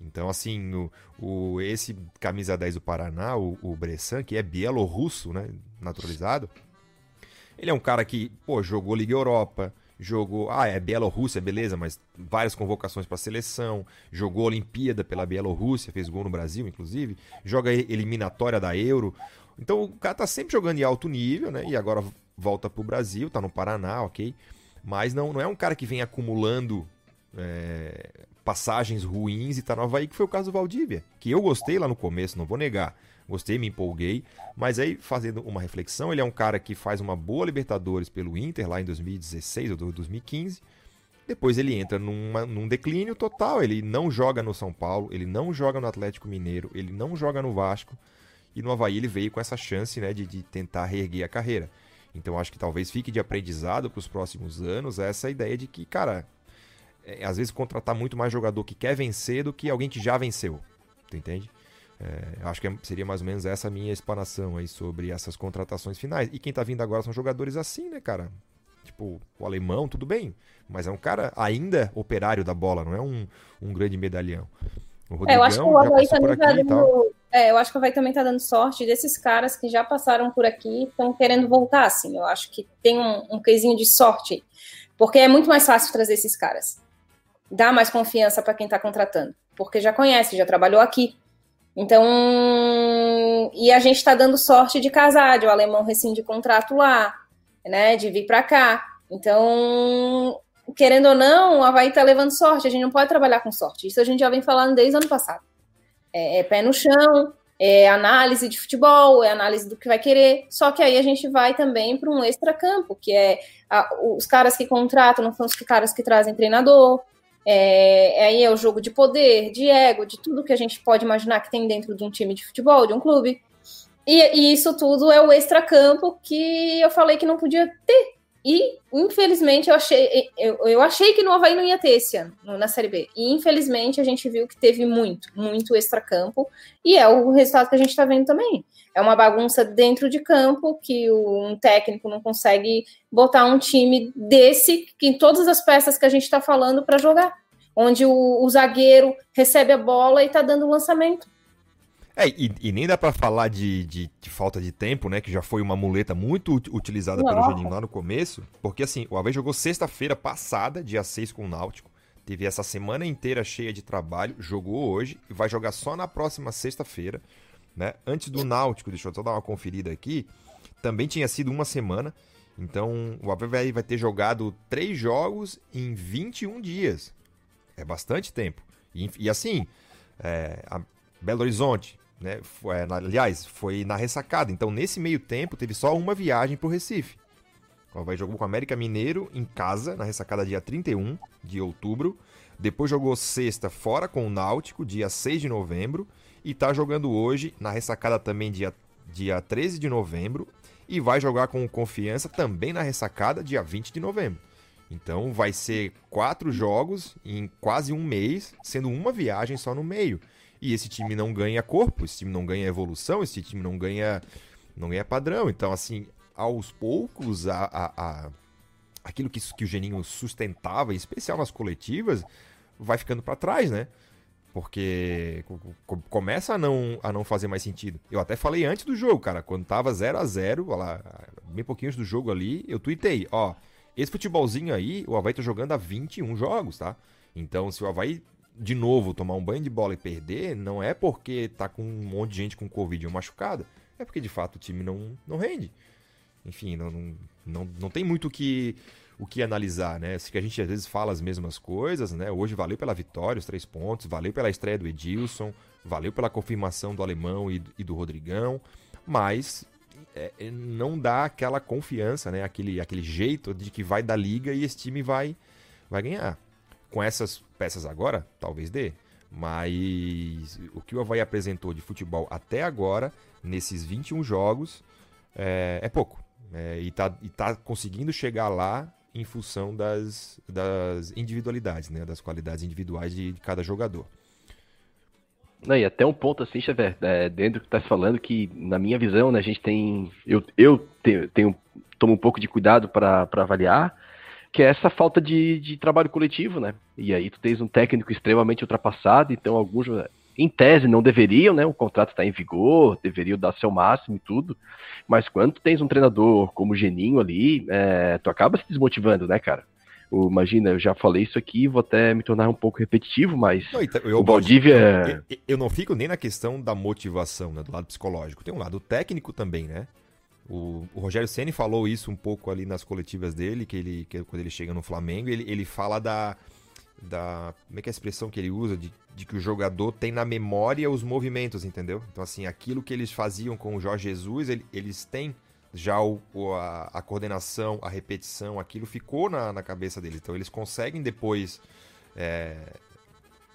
Então, assim, o, o, esse camisa 10 do Paraná, o, o Bressan, que é bielorrusso, né, naturalizado, ele é um cara que, pô, jogou Liga Europa, jogou, ah, é Bielorrússia, beleza, mas várias convocações para a seleção, jogou Olimpíada pela Bielorrússia, fez gol no Brasil, inclusive, joga eliminatória da Euro. Então, o cara tá sempre jogando em alto nível, né, e agora volta pro Brasil, tá no Paraná, ok? Mas não, não é um cara que vem acumulando é, passagens ruins e tá no Havaí, que foi o caso do Valdívia. Que eu gostei lá no começo, não vou negar. Gostei, me empolguei. Mas aí, fazendo uma reflexão, ele é um cara que faz uma boa Libertadores pelo Inter lá em 2016 ou 2015. Depois ele entra numa, num declínio total. Ele não joga no São Paulo, ele não joga no Atlético Mineiro, ele não joga no Vasco. E no Havaí ele veio com essa chance né, de, de tentar reerguer a carreira. Então acho que talvez fique de aprendizado para os próximos anos essa ideia de que, cara, é, às vezes contratar muito mais jogador que quer vencer do que alguém que já venceu. Tu entende? É, acho que é, seria mais ou menos essa minha explanação aí sobre essas contratações finais. E quem tá vindo agora são jogadores assim, né, cara? Tipo, o alemão, tudo bem. Mas é um cara ainda operário da bola, não é um, um grande medalhão. Rodrigão é, eu acho que o Havaí também tá dando, é, eu acho que o Havaí também tá dando sorte desses caras que já passaram por aqui estão querendo voltar, assim. Eu acho que tem um, um quesinho de sorte, porque é muito mais fácil trazer esses caras. Dá mais confiança para quem está contratando, porque já conhece, já trabalhou aqui. Então, e a gente está dando sorte de casar, de o alemão rescinde contrato lá, né, de vir para cá. Então, querendo ou não, o Havaí está levando sorte. A gente não pode trabalhar com sorte. Isso a gente já vem falando desde o ano passado. É, é pé no chão, é análise de futebol, é análise do que vai querer. Só que aí a gente vai também para um extra-campo, que é a, os caras que contratam, não são os caras que trazem treinador. É, aí é o jogo de poder, de ego, de tudo que a gente pode imaginar que tem dentro de um time de futebol, de um clube. E, e isso tudo é o extra-campo que eu falei que não podia ter E, infelizmente, eu achei, eu, eu achei que no Havaí não ia ter esse ano, na Série B. E, infelizmente, a gente viu que teve muito, muito extracampo. E é o resultado que a gente está vendo também. É uma bagunça dentro de campo que um técnico não consegue botar um time desse, que em todas as peças que a gente está falando para jogar. Onde o, o, zagueiro recebe a bola e está dando lançamento. É, e, e nem dá para falar de, de, de, falta de tempo, né? Que já foi uma muleta muito utilizada Não. pelo Juninho lá no começo. Porque assim, o Havaí jogou sexta-feira passada, dia 6 com o Náutico. Teve essa semana inteira cheia de trabalho, jogou hoje e vai jogar só na próxima sexta-feira. Né? Antes do Náutico, deixa eu só dar uma conferida aqui, também tinha sido uma semana. Então o Havaí vai ter jogado três jogos em 21 dias. É bastante tempo. E, e assim, é, Belo Horizonte, né? Foi, é, aliás, foi na ressacada. Então, nesse meio tempo, teve só uma viagem para o Recife. O Havaí jogou com o América Mineiro em casa, na ressacada dia 31 de outubro. Depois jogou sexta fora com o Náutico, dia 6 de novembro. E está jogando hoje, na ressacada também, dia, dia 13 de novembro. E vai jogar com o Confiança também na ressacada, dia 20 de novembro. Então vai ser quatro jogos em quase um mês, sendo uma viagem só no meio. E esse time não ganha corpo, esse time não ganha evolução, esse time não ganha, não ganha padrão. Então, assim, aos poucos, a, a, a aquilo que, que o Geninho sustentava, em especial nas coletivas, vai ficando para trás, né? Porque começa a não, a não fazer mais sentido. Eu até falei antes do jogo, cara, quando tava 0 a 0 lá, bem pouquinho antes do jogo ali, eu tuitei, ó, esse futebolzinho aí, o Havaí tá jogando há 21 jogos, tá? Então, se o Havaí de novo, tomar um banho de bola e perder, não é porque tá com um monte de gente com Covid ou machucada. É porque de fato o time não, não rende. Enfim, não, não, não, não tem muito o que, o que analisar, né? Se que a gente às vezes fala as mesmas coisas, né? Hoje valeu pela vitória, os três pontos, valeu pela estreia do Edilson, valeu pela confirmação do Alemão e, e do Rodrigão, mas é, é, não dá aquela confiança, né? Aquele, aquele jeito de que vai dar liga e esse time vai, vai ganhar com essas peças agora, talvez dê. Mas o que o Havaí apresentou de futebol até agora, nesses 21 jogos, é, é pouco. É, e, está e tá conseguindo chegar lá em função das, das individualidades, né? das qualidades individuais de, de cada jogador. Não, e até um ponto assim, Xavier, é, dentro do que está falando, que na minha visão, né, a gente tem. Eu, eu tenho, tenho tomo um pouco de cuidado para avaliar, que é essa falta de, de trabalho coletivo, né? E aí tu tens um técnico extremamente ultrapassado, então alguns, em tese, não deveriam, né? O contrato está em vigor, deveriam dar seu máximo e tudo. Mas quando tu tens um treinador como o Geninho ali, é, tu acaba se desmotivando, né, cara? O, imagina, eu já falei isso aqui, vou até me tornar um pouco repetitivo, mas não, então, eu, o Valdívia... Eu, eu, não fico nem na questão da motivação, né, do lado psicológico. Tem um lado técnico também, né? O, o Rogério Ceni falou isso um pouco ali nas coletivas dele, que ele que quando ele chega no Flamengo, ele, ele fala da, da. Como é que é a expressão que ele usa? De, de que o jogador tem na memória os movimentos, entendeu? Então, assim, aquilo que eles faziam com o Jorge Jesus, ele, eles têm já o, a, a, coordenação, a repetição, aquilo ficou na, na cabeça deles. Então, eles conseguem depois é,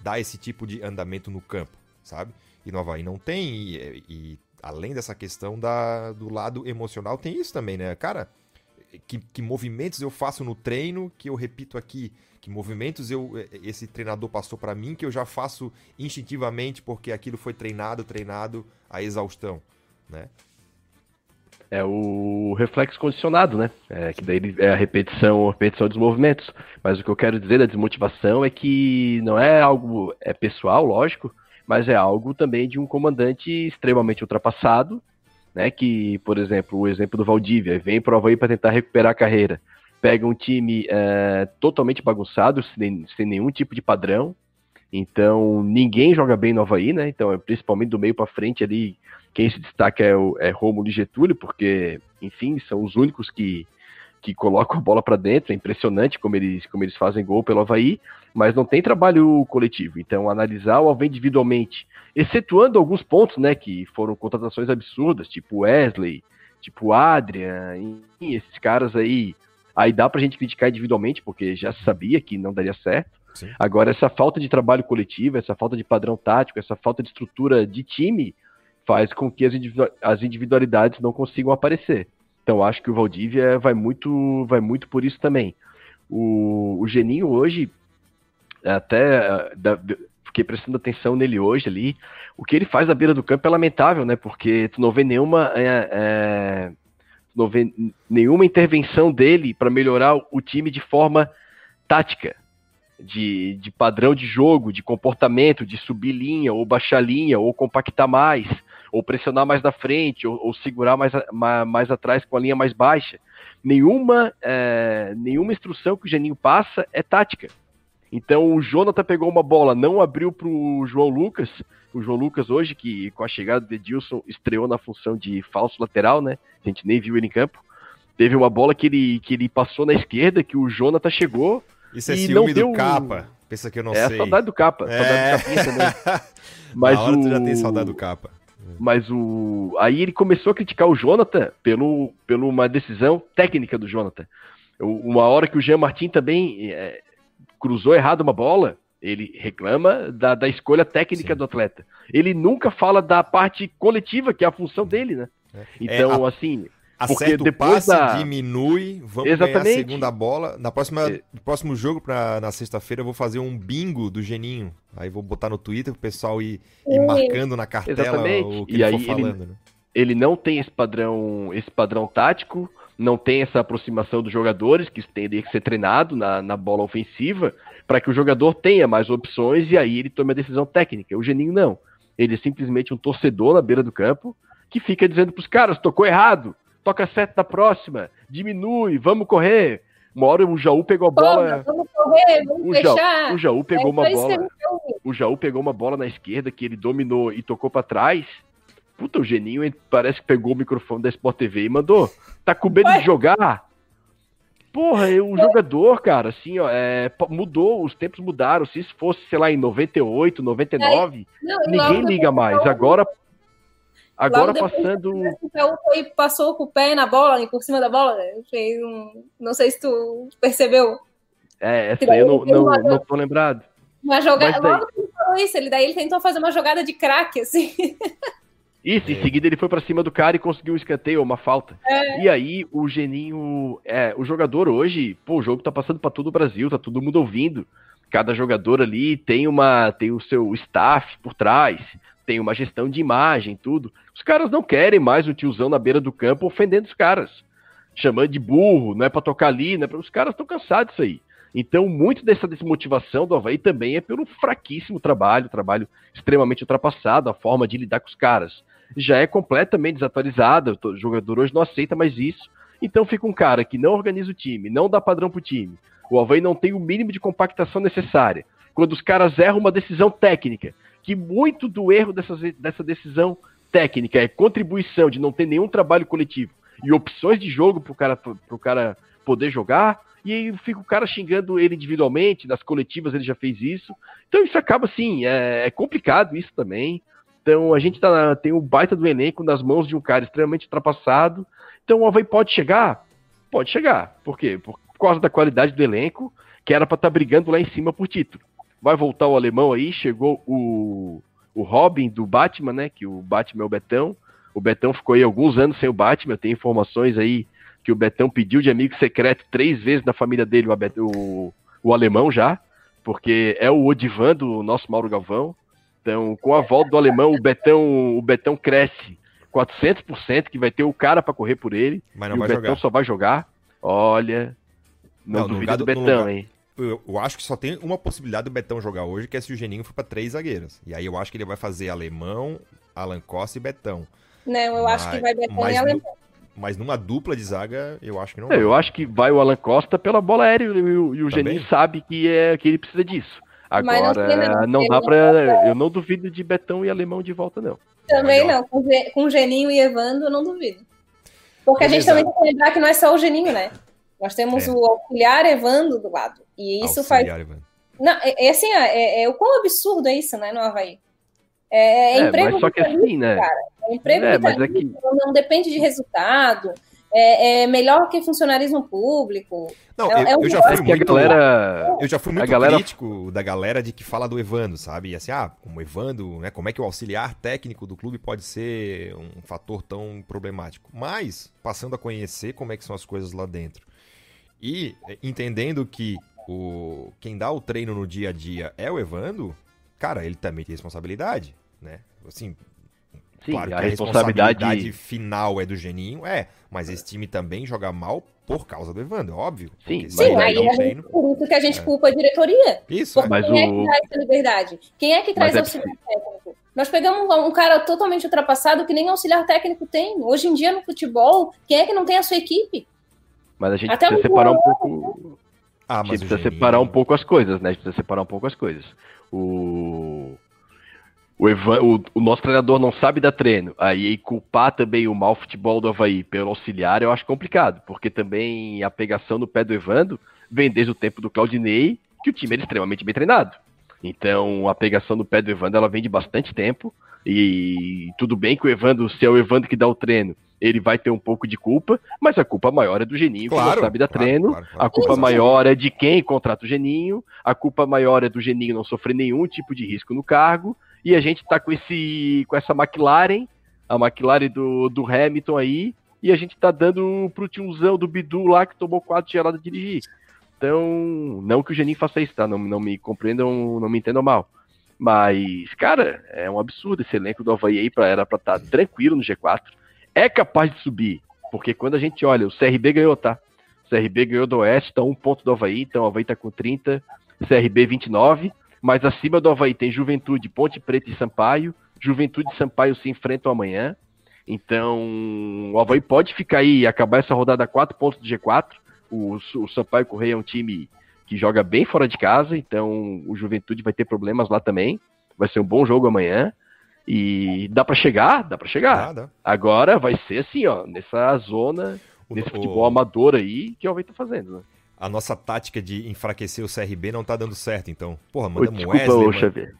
dar esse tipo de andamento no campo, sabe? E no Havaí não tem, e, e além dessa questão da, do lado emocional, tem isso também, né? Cara, que, que movimentos eu faço no treino que eu repito aqui? Que movimentos eu esse treinador passou para mim que eu já faço instintivamente porque aquilo foi treinado, treinado a exaustão, né? É o reflexo condicionado, né? É, que daí é a repetição, a repetição dos movimentos. Mas o que eu quero dizer da desmotivação é que não é algo é pessoal, lógico, mas é algo também de um comandante extremamente ultrapassado, né? Que, por exemplo, o exemplo do Valdívia, vem para o Havaí para tentar recuperar a carreira. Pega um time é, totalmente bagunçado, sem, sem, nenhum tipo de padrão. Então, ninguém joga bem no Havaí, né? Então, é principalmente do meio para frente ali, quem se destaca é, o, é Romulo e Getúlio, porque, enfim, são os únicos que, que colocam a bola para dentro. É impressionante como eles, como eles fazem gol pelo Havaí mas não tem trabalho coletivo. Então, analisar o Alvém individualmente, excetuando alguns pontos, né, que foram contratações absurdas, tipo Wesley, tipo Adrian, e esses caras aí, aí dá pra gente criticar individualmente, porque já sabia que não daria certo. Sim. Agora, essa falta de trabalho coletivo, essa falta de padrão tático, essa falta de estrutura de time, faz com que as individualidades não consigam aparecer. Então acho que o Valdívia vai muito, vai muito por isso também. O, o Geninho hoje, até da, fiquei prestando atenção nele hoje ali. O que ele faz na beira do campo é lamentável, né? Porque tu não vê nenhuma, é, é, não vê nenhuma intervenção dele para melhorar o time de forma tática, de, de padrão de jogo, de comportamento, de subir linha ou baixar linha ou compactar mais ou pressionar mais na frente, ou, ou segurar mais, mais, mais, atrás com a linha mais baixa. Nenhuma, é, nenhuma instrução que o Geninho passa é tática. Então o Jonathan pegou uma bola, não abriu para o João Lucas. O João Lucas hoje, que com a chegada de Edilson estreou na função de falso lateral, né? A gente nem viu ele em campo. Teve uma bola que ele, que ele passou na esquerda, que o Jonathan chegou. Isso é e ciúme não deu... do capa. Pensa que eu não é, sei. É saudade do capa. É. Saudade do capinha também. Mas o... já tem saudade do capa. Mas o. Aí ele começou a criticar o Jonathan pelo, pelo uma decisão técnica do Jonathan. Uma hora que o Jean Martin também é, cruzou errado uma bola, ele reclama da, da escolha técnica Sim. do atleta. Ele nunca fala da parte coletiva, que é a função dele, né? É. Então, é, a... assim, Acerta porque depois o passe, da... diminui, vamos Exatamente. ganhar a segunda bola. Na próxima, é... No próximo jogo, pra, na sexta-feira, eu vou fazer um bingo do Geninho. Aí vou botar no Twitter pro pessoal ir, ir marcando na cartela Exatamente. o que e ele aí for falando. Ele, né? ele não tem esse padrão, esse padrão tático, não tem essa aproximação dos jogadores, que teria que ser treinado na, na bola ofensiva, para que o jogador tenha mais opções e aí ele tome a decisão técnica. O Geninho não. Ele é simplesmente um torcedor na beira do campo que fica dizendo para os caras: tocou errado, toca certo na próxima, diminui, vamos correr. Uma hora o Jaú pegou a bola. vamos correr, vamos o Jaú, o Jaú pegou é uma bola. O Jaú pegou uma bola na esquerda que ele dominou e tocou para trás. Puta, o Geninho parece que pegou o microfone da Sport TV e mandou. Tá com medo de jogar? Porra, o jogador, cara, assim, ó, é, mudou, os tempos mudaram. Se isso fosse, sei lá, em 98, 99, não, ninguém liga mais. Agora Agora passando. Foi, passou com o pé na bola, por cima da bola. Fez um... Não sei se tu percebeu. É, essa aí eu não, não, uma, não tô lembrado. Uma jogada. Daí... Logo que ele falou isso, ele, daí ele tentou fazer uma jogada de craque, assim. Isso, em seguida ele foi para cima do cara e conseguiu um escanteio, uma falta. É. E aí o Geninho, é, o jogador hoje, pô, o jogo tá passando para todo o Brasil, tá todo mundo ouvindo. Cada jogador ali tem uma, tem o seu staff por trás, tem uma gestão de imagem, tudo. Os caras não querem mais o tiozão na beira do campo ofendendo os caras, chamando de burro, não é para tocar ali, né? Os caras estão cansados disso aí. Então, muito dessa desmotivação do Havaí também é pelo fraquíssimo trabalho, trabalho extremamente ultrapassado, a forma de lidar com os caras. Já é completamente desatualizada, o jogador hoje não aceita mais isso. Então fica um cara que não organiza o time, não dá padrão pro time. O Havaí não tem o mínimo de compactação necessária. Quando os caras erram uma decisão técnica, que muito do erro dessa, decisão técnica é contribuição de não ter nenhum trabalho coletivo e opções de jogo para o cara, pro cara poder jogar, e aí fica o cara xingando ele individualmente, nas coletivas ele já fez isso. Então isso acaba assim, é, é complicado isso também. Então a gente tá, tem o baita do elenco nas mãos de um cara extremamente ultrapassado. Então o Havaí pode chegar? Pode chegar. Por quê? Por causa da qualidade do elenco, que era para estar tá brigando lá em cima por título vai voltar o alemão aí, chegou o, o Robin do Batman, né? Que o Batman é o Betão. O Betão ficou aí alguns anos sem o Batman, tem informações aí que o Betão pediu de amigo secreto três vezes na família dele, o, o, o alemão já, porque é o Odivan do nosso Mauro Galvão. Então, com a volta do alemão, o Betão, o Betão cresce 400%, que vai ter o cara para correr por ele. Mas não e vai o Betão jogar. só vai jogar. Olha, não, não duvido do Betão, lugar, hein? Eu, eu, acho que só tem uma possibilidade do Betão jogar hoje, que é se o Geninho for para três zagueiros. E aí eu acho que ele vai fazer Alemão, Alan Costa e Betão. Não, eu mas, acho que vai Betão e Alemão. Mas numa dupla de zaga, eu acho que não é, Eu acho que vai o Alan Costa pela bola aérea e o, e o Geninho sabe que, é, que ele precisa disso. Agora, não, não dá para. Eu não duvido de Betão e Alemão de volta, não. Também não. Com, Geninho e Evandro, eu não duvido. Porque Beleza. a gente também tem que lembrar que não é só o Geninho, né? Nós temos é. o auxiliar Evandro do lado. E isso auxiliar faz. Não, é, é assim, é, é, o quão absurdo é isso, né, no Havaí. É, é, é emprego mas só que assim, né? Cara. É emprego é, mas aqui... não depende de resultado. é, é, melhor que funcionarismo público. Não, é, eu, é um eu, já fui É muito, galera. eu já fui muito galera- crítico da galera de que fala do Evando, sabe? E assim, ah, como Evando, né? Como é que o auxiliar técnico do clube pode ser um fator tão problemático? Mas, passando a conhecer como é que são as coisas lá dentro e entendendo que o quem dá o treino no dia a dia é o Evando, cara, ele também tem responsabilidade, né? Assim, Sim, claro que a responsabilidade. responsabilidade final é do Geninho, é, mas esse time também joga mal por causa do Evandro, é óbvio. Sim, Sim, aí dá um a gente, treino- por isso que a gente É. culpa a diretoria. Isso, Porque é. Mas quem é o- que traz essa liberdade? Quem é que traz Mas é auxiliar técnico? Nós pegamos um cara totalmente ultrapassado que nem auxiliar técnico tem. Hoje em dia, no futebol, quem é que não tem a sua equipe? Mas a gente Até precisa o separar um pouco. Ah, A gente mas precisa Geninho- separar um pouco as coisas, né? A gente precisa separar um pouco as coisas. O. O, Evan- o- o nosso treinador não sabe dar treino. Aí culpar também o mau futebol do Havaí pelo auxiliar eu acho complicado, porque também a pegação no pé do Evando vem desde o tempo do Claudinei, que o time era extremamente bem treinado. Então a pegação no pé do Evando ela vem de bastante tempo. E tudo bem que o Evando, se é o Evando que dá o treino, ele vai ter um pouco de culpa, mas a culpa maior é do Geninho, que Claro, não sabe dar claro, treino. claro. A culpa maior é de quem contrata o Geninho, a culpa maior é do Geninho não sofrer nenhum tipo de risco no cargo, e a gente tá com esse com essa McLaren, a McLaren do, do Hamilton aí, e a gente tá dando pro tiozão do Bidu lá que tomou quatro geladas de dirigir. Então, não que o Geninho faça isso, tá? Não, não me compreendam, não me entendam mal. Mas, cara, é um absurdo esse elenco do Havaí aí pra, era pra estar tranquilo no G4. É capaz de subir, porque quando a gente olha, o CRB ganhou, tá? O CRB ganhou do Oeste, tá um ponto do Havaí, então o Havaí tá com 30, CRB 29, mas acima do Havaí tem Juventude, Ponte Preta e Sampaio. Juventude e Sampaio se enfrentam amanhã. Então, o Havaí pode ficar aí e acabar essa rodada a 4 pontos do G4. O, o Sampaio Correia é um time que joga bem fora de casa, então o Juventude vai ter problemas lá também. Vai ser um bom jogo amanhã. E dá pra chegar? Dá pra chegar. Dá. Agora vai ser assim, ó, nessa zona, O- nesse o- futebol amador aí que o Havaí tá fazendo, né? A nossa tática de enfraquecer o CRB não tá dando certo, então. Porra, Ô, mandamos desculpa, Wesley. ô, Xavier.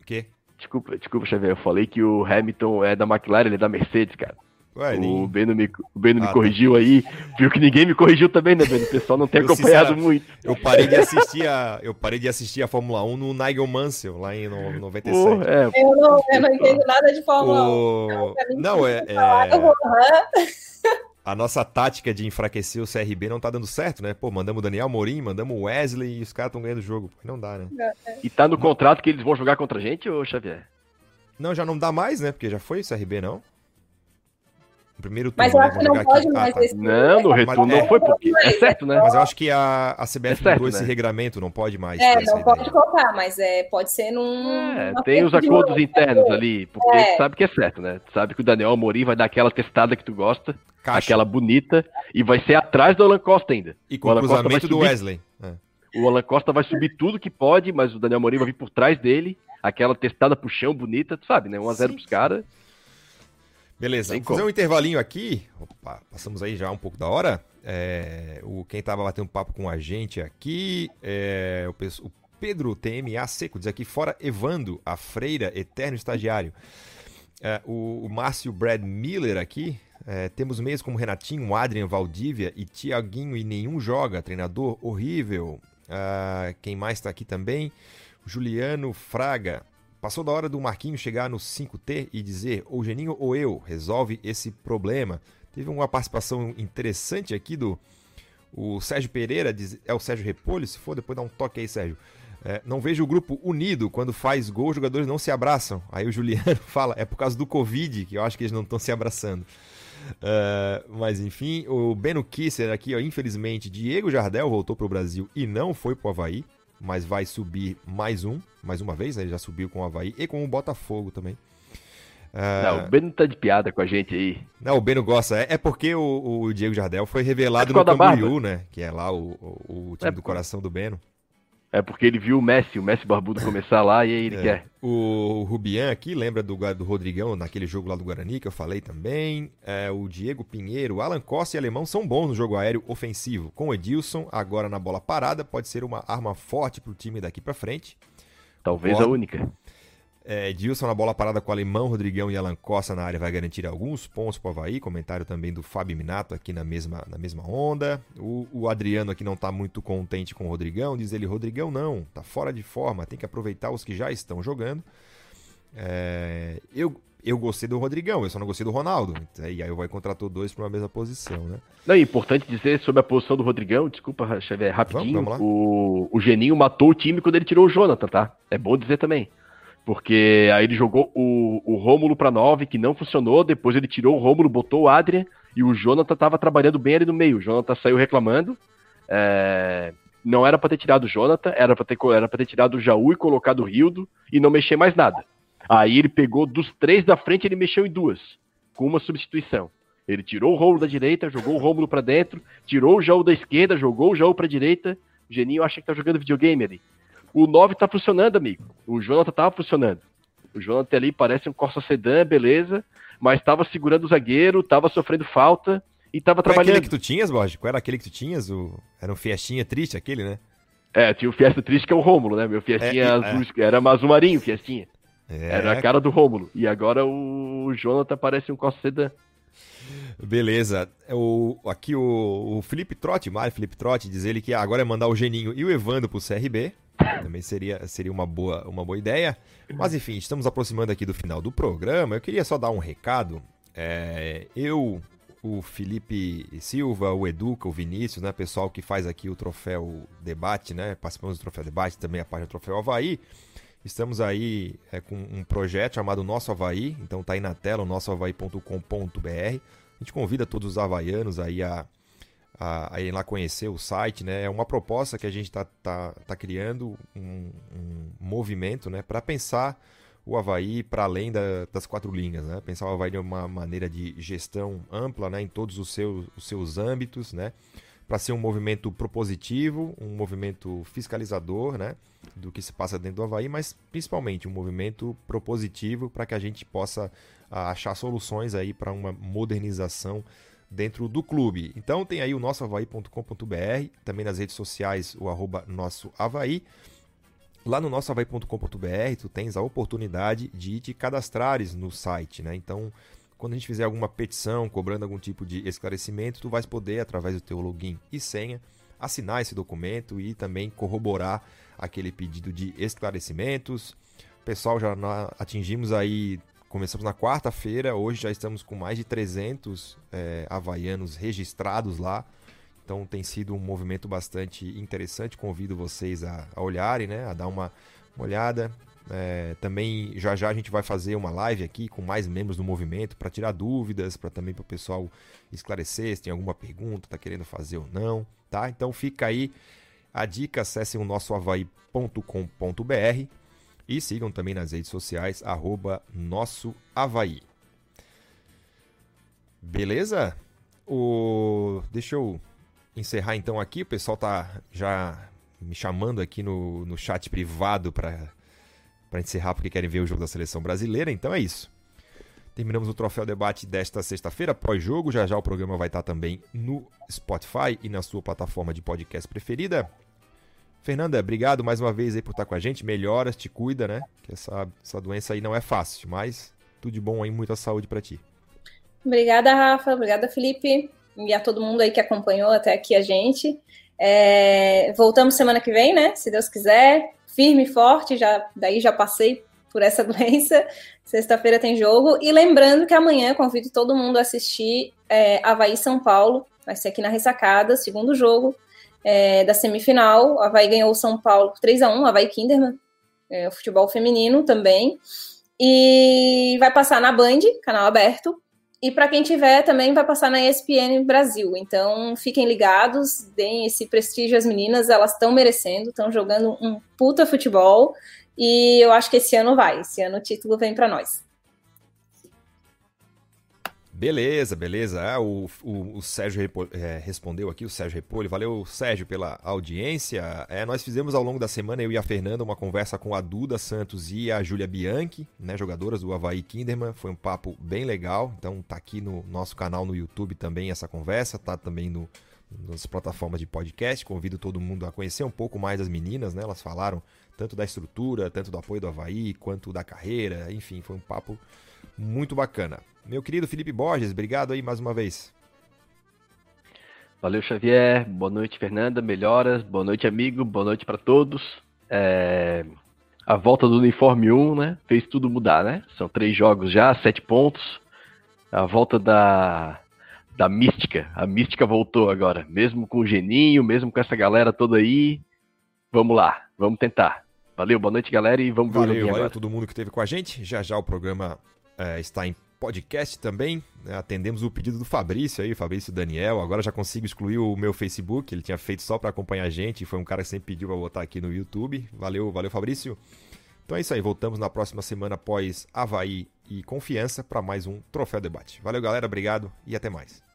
O quê? Desculpa, desculpa, Xavier. Eu falei que o Hamilton é da McLaren, ele é da Mercedes, cara. Ué, O. Beno me, o Beno Ah, me tá. corrigiu aí. Viu que ninguém me corrigiu também, né, Beno? O pessoal não tem Eu, acompanhado muito. Eu parei de assistir a eu parei de assistir a Fórmula 1 no Nigel Mansell lá em no- 97. Pô, é, Eu não, eu não entendo nada de Fórmula 1. O... pra mim, Não, é, é... a nossa tática de enfraquecer o CRB não tá dando certo, né? Pô, mandamos o Daniel Morim, mandamos o Wesley e os caras estão ganhando o jogo. Não dá, né? E tá no contrato que eles vão jogar contra a gente, ô Xavier? Não, já não dá mais, né? Porque já foi o CRB, não? Primeiro turno, Mas eu né? acho que não pode aqui. Ah, mais tá. esse Não, no Mas retorno é- não foi, porque é certo, né? Mas eu acho que a, a CBF É certo, mudou esse né? regramento, não pode mais. É, não pode ideia. colocar, mas é, pode ser num. É, tem os acordos novo. internos ali, porque É. tu sabe que é certo, né? Tu sabe que o Daniel Amorim vai dar aquela testada que tu gosta, Caixa. aquela bonita, e vai ser atrás do Alan Costa ainda. E com O cruzamento do subir. Wesley. É. O Alan Costa vai subir tudo que pode, mas o Daniel Amorim vai vir por trás dele, aquela testada pro chão bonita, tu sabe, né? 1x0 Sim. pros caras. Beleza, vamos fazer um intervalinho aqui. Opa, passamos aí já um pouco da hora. É, o, quem tava batendo papo com a gente aqui é o, o Pedro TMA Seco, diz aqui fora Evando, a freira, eterno estagiário. É, o, o Márcio Brad Miller aqui. é, temos meios como Renatinho, Adrian, Valdívia e Tiaguinho e nenhum joga. Treinador horrível. Ah, quem mais tá aqui também? Juliano Fraga. Passou da hora do Marquinho chegar no 5T e dizer ou Geninho ou eu, resolve esse problema. Teve uma participação interessante aqui do o Sérgio Pereira, diz, é o Sérgio Repolho, se for, depois dá um toque aí, Sérgio. É, não vejo o grupo unido, quando faz gol, os jogadores não se abraçam. Aí o Juliano fala, é por causa do Covid, que eu acho que eles não estão se abraçando. É, mas enfim, o Beno Kisser aqui, ó, infelizmente, Diego Jardel voltou para o Brasil e não foi para o Havaí, mas vai subir mais um, mais uma vez, né? ele já subiu com o Havaí e com o Botafogo também. É, Não, o Beno tá de piada com a gente aí. não, o Beno gosta. É, é porque o, o Diego Jardel foi revelado É no Camboriú, né? Que é lá o, o, o time É do coração do Beno. É porque ele viu o Messi, o Messi barbudo começar lá e aí ele É. quer. O Rubian aqui, lembra do, do Rodrigão naquele jogo lá do Guarani, que eu falei também. É, o Diego Pinheiro, Alan Costa e Alemão são bons no jogo aéreo ofensivo. Com o Edilson, agora na bola parada, pode ser uma arma forte pro time daqui pra frente. Talvez Concordo. a única. É, Dilson na bola parada com o Alemão, Rodrigão e Alan Costa na área vai garantir alguns pontos para o Havaí. Comentário também do Fábio Minato aqui na mesma, na mesma onda. O, o Adriano aqui não está muito contente com o Rodrigão. Diz ele: Rodrigão não, tá fora de forma, tem que aproveitar os que já estão jogando. É, eu, eu gostei do Rodrigão, eu só não gostei do Ronaldo. E aí eu vou contratou dois para uma mesma posição, né? Não, é importante dizer sobre a posição do Rodrigão, desculpa, Xavier, rapidinho. Vamos, vamos o, o Geninho matou o time quando ele tirou o Jonathan, tá? É bom dizer também. Porque aí ele jogou o, o Rômulo para 9, que não funcionou. Depois ele tirou o Rômulo, botou o Adrian. E o Jonathan tava trabalhando bem ali no meio. O Jonathan saiu reclamando. É, não era para ter tirado o Jonathan, era para ter, era ter tirado o Jaú e colocado o Rildo e não mexer mais nada. Aí ele pegou dos três da frente, ele mexeu em duas, com uma substituição. Ele tirou o Rômulo da direita, jogou o Rômulo para dentro, tirou o Jaú da esquerda, jogou o Jaú para direita. O Geninho acha que tá jogando videogame ali. O 9 tá funcionando, amigo. O Jonathan tava funcionando. O Jonathan ali parece um Corsa Sedan, beleza, mas tava segurando o zagueiro, tava sofrendo falta e tava Qual trabalhando. Qual era aquele que tu tinhas, Borges? Qual era aquele que tu tinhas? O... Era um Fiestinha triste aquele, né? É, tinha o Fiesta triste que é o Rômulo, né? Meu Fiestinha é, azul, é. era azul marinho, Fiestinha. É. Era a cara do Rômulo. E agora o Jonathan parece um Corsa Sedan. Beleza. O, aqui o, o Felipe Trotti, Mário Felipe Trotti, diz ele que agora é mandar o Geninho e o Evandro pro CRB. Também seria, seria uma, boa, uma boa ideia. Mas enfim, estamos aproximando aqui do final do programa. Eu queria só dar um recado. É, eu, o Felipe Silva, o Educa, o Vinícius, né? Pessoal que faz aqui o troféu debate, né? Participamos do troféu debate, também a página do troféu Havaí. Estamos aí é, com um projeto chamado Nosso Havaí, então tá aí na tela, o nossohavaí.com.br. A gente convida todos os havaianos aí a a, a lá conhecer o site, né? É uma proposta que a gente está tá, tá criando, um, um movimento, né? Para pensar o Havaí para além da, das quatro linhas, né? Pensar o Havaí de uma maneira de gestão ampla, né? Em todos os seus, os seus âmbitos, né? Para ser um movimento propositivo, um movimento fiscalizador, né? Do que se passa dentro do Havaí, mas principalmente um movimento propositivo para que a gente possa achar soluções aí para uma modernização dentro do clube. Então tem aí o nossohavaí.com.br, também nas redes sociais o arroba nosso Havaí. Lá no nossohavaí.com.br tu tens a oportunidade de te cadastrares no site, né? Então, quando a gente fizer alguma petição cobrando algum tipo de esclarecimento, tu vais poder, através do teu login e senha, assinar esse documento e também corroborar aquele pedido de esclarecimentos. Pessoal, já atingimos aí Começamos na quarta-feira, hoje já estamos com mais de 300 é, havaianos registrados lá. Então tem sido um movimento bastante interessante. Convido vocês a, a olharem, né? a dar uma, uma olhada. É, também já já a gente vai fazer uma live aqui com mais membros do movimento para tirar dúvidas, para também para o pessoal esclarecer se tem alguma pergunta, está querendo fazer ou não, tá? Então fica aí a dica, acessem o nosso havaí.com.br e sigam também nas redes sociais, arroba nosso Havaí. Beleza? O... Deixa eu encerrar então aqui. O pessoal tá já me chamando aqui no, no chat privado para encerrar porque querem ver o jogo da seleção brasileira. Então é isso. Terminamos o Troféu Debate desta sexta-feira, pós-jogo. Já já o programa vai estar também no Spotify e na sua plataforma de podcast preferida. Fernanda, obrigado mais uma vez aí por estar com a gente. Melhoras, te cuida, né? Que essa, essa doença aí não é fácil, mas tudo de bom aí, muita saúde para ti. Obrigada, Rafa. Obrigada, Felipe. E a todo mundo aí que acompanhou até aqui a gente. É... Voltamos semana que vem, né? Se Deus quiser. Firme e forte, já, daí já passei por essa doença. Sexta-feira tem jogo. E lembrando que amanhã convido todo mundo a assistir é, Havaí São Paulo. Vai ser aqui na ressacada, segundo jogo é, da semifinal. A Havaí ganhou o São Paulo 3 a 1 Havaí Kinderman, é, o futebol feminino também. E vai passar na Band, canal aberto. E para quem tiver, também vai passar na ESPN Brasil. Então, fiquem ligados, deem esse prestígio às meninas, elas estão merecendo, estão jogando um puta futebol. E eu acho que esse ano vai, esse ano o título vem para nós. Beleza, beleza. Ah, o, o, o, Sérgio é, respondeu aqui, o Sérgio Repolho. Valeu, Sérgio, pela audiência. É, nós fizemos ao longo da semana, eu e a Fernanda, uma conversa com a Duda Santos e a Júlia Bianchi, né, jogadoras do Havaí Kinderman. Foi um papo bem legal. Então tá aqui no nosso canal no YouTube também essa conversa, tá também no, nas plataformas de podcast. Convido todo mundo a conhecer um pouco mais as meninas, né? Elas falaram tanto da estrutura, tanto do apoio do Havaí, quanto da carreira. Enfim, foi um papo muito bacana. Meu querido Felipe Borges, obrigado aí mais uma vez. Valeu, Xavier. Boa noite, Fernanda. Melhoras. Boa noite, amigo. Boa noite para todos. É... A volta do uniforme 1, né? Fez tudo mudar, né? São três jogos já, sete pontos. A volta da, da mística. A mística voltou agora. Mesmo com o Geninho, mesmo com essa galera toda aí. Vamos lá, vamos tentar. Valeu, boa noite, galera, e vamos ver valeu, o Valeu, valeu todo mundo que esteve com a gente. Já já o programa é, está em podcast também. Né? Atendemos o pedido do Fabrício aí, Fabrício Daniel. Agora já consigo excluir o meu Facebook, ele tinha feito só para acompanhar a gente. Foi um cara que sempre pediu para botar aqui no YouTube. Valeu, valeu, Fabrício. Então é isso aí, voltamos na próxima semana após Havaí e Confiança para mais um Troféu Debate. Valeu, galera, obrigado e até mais.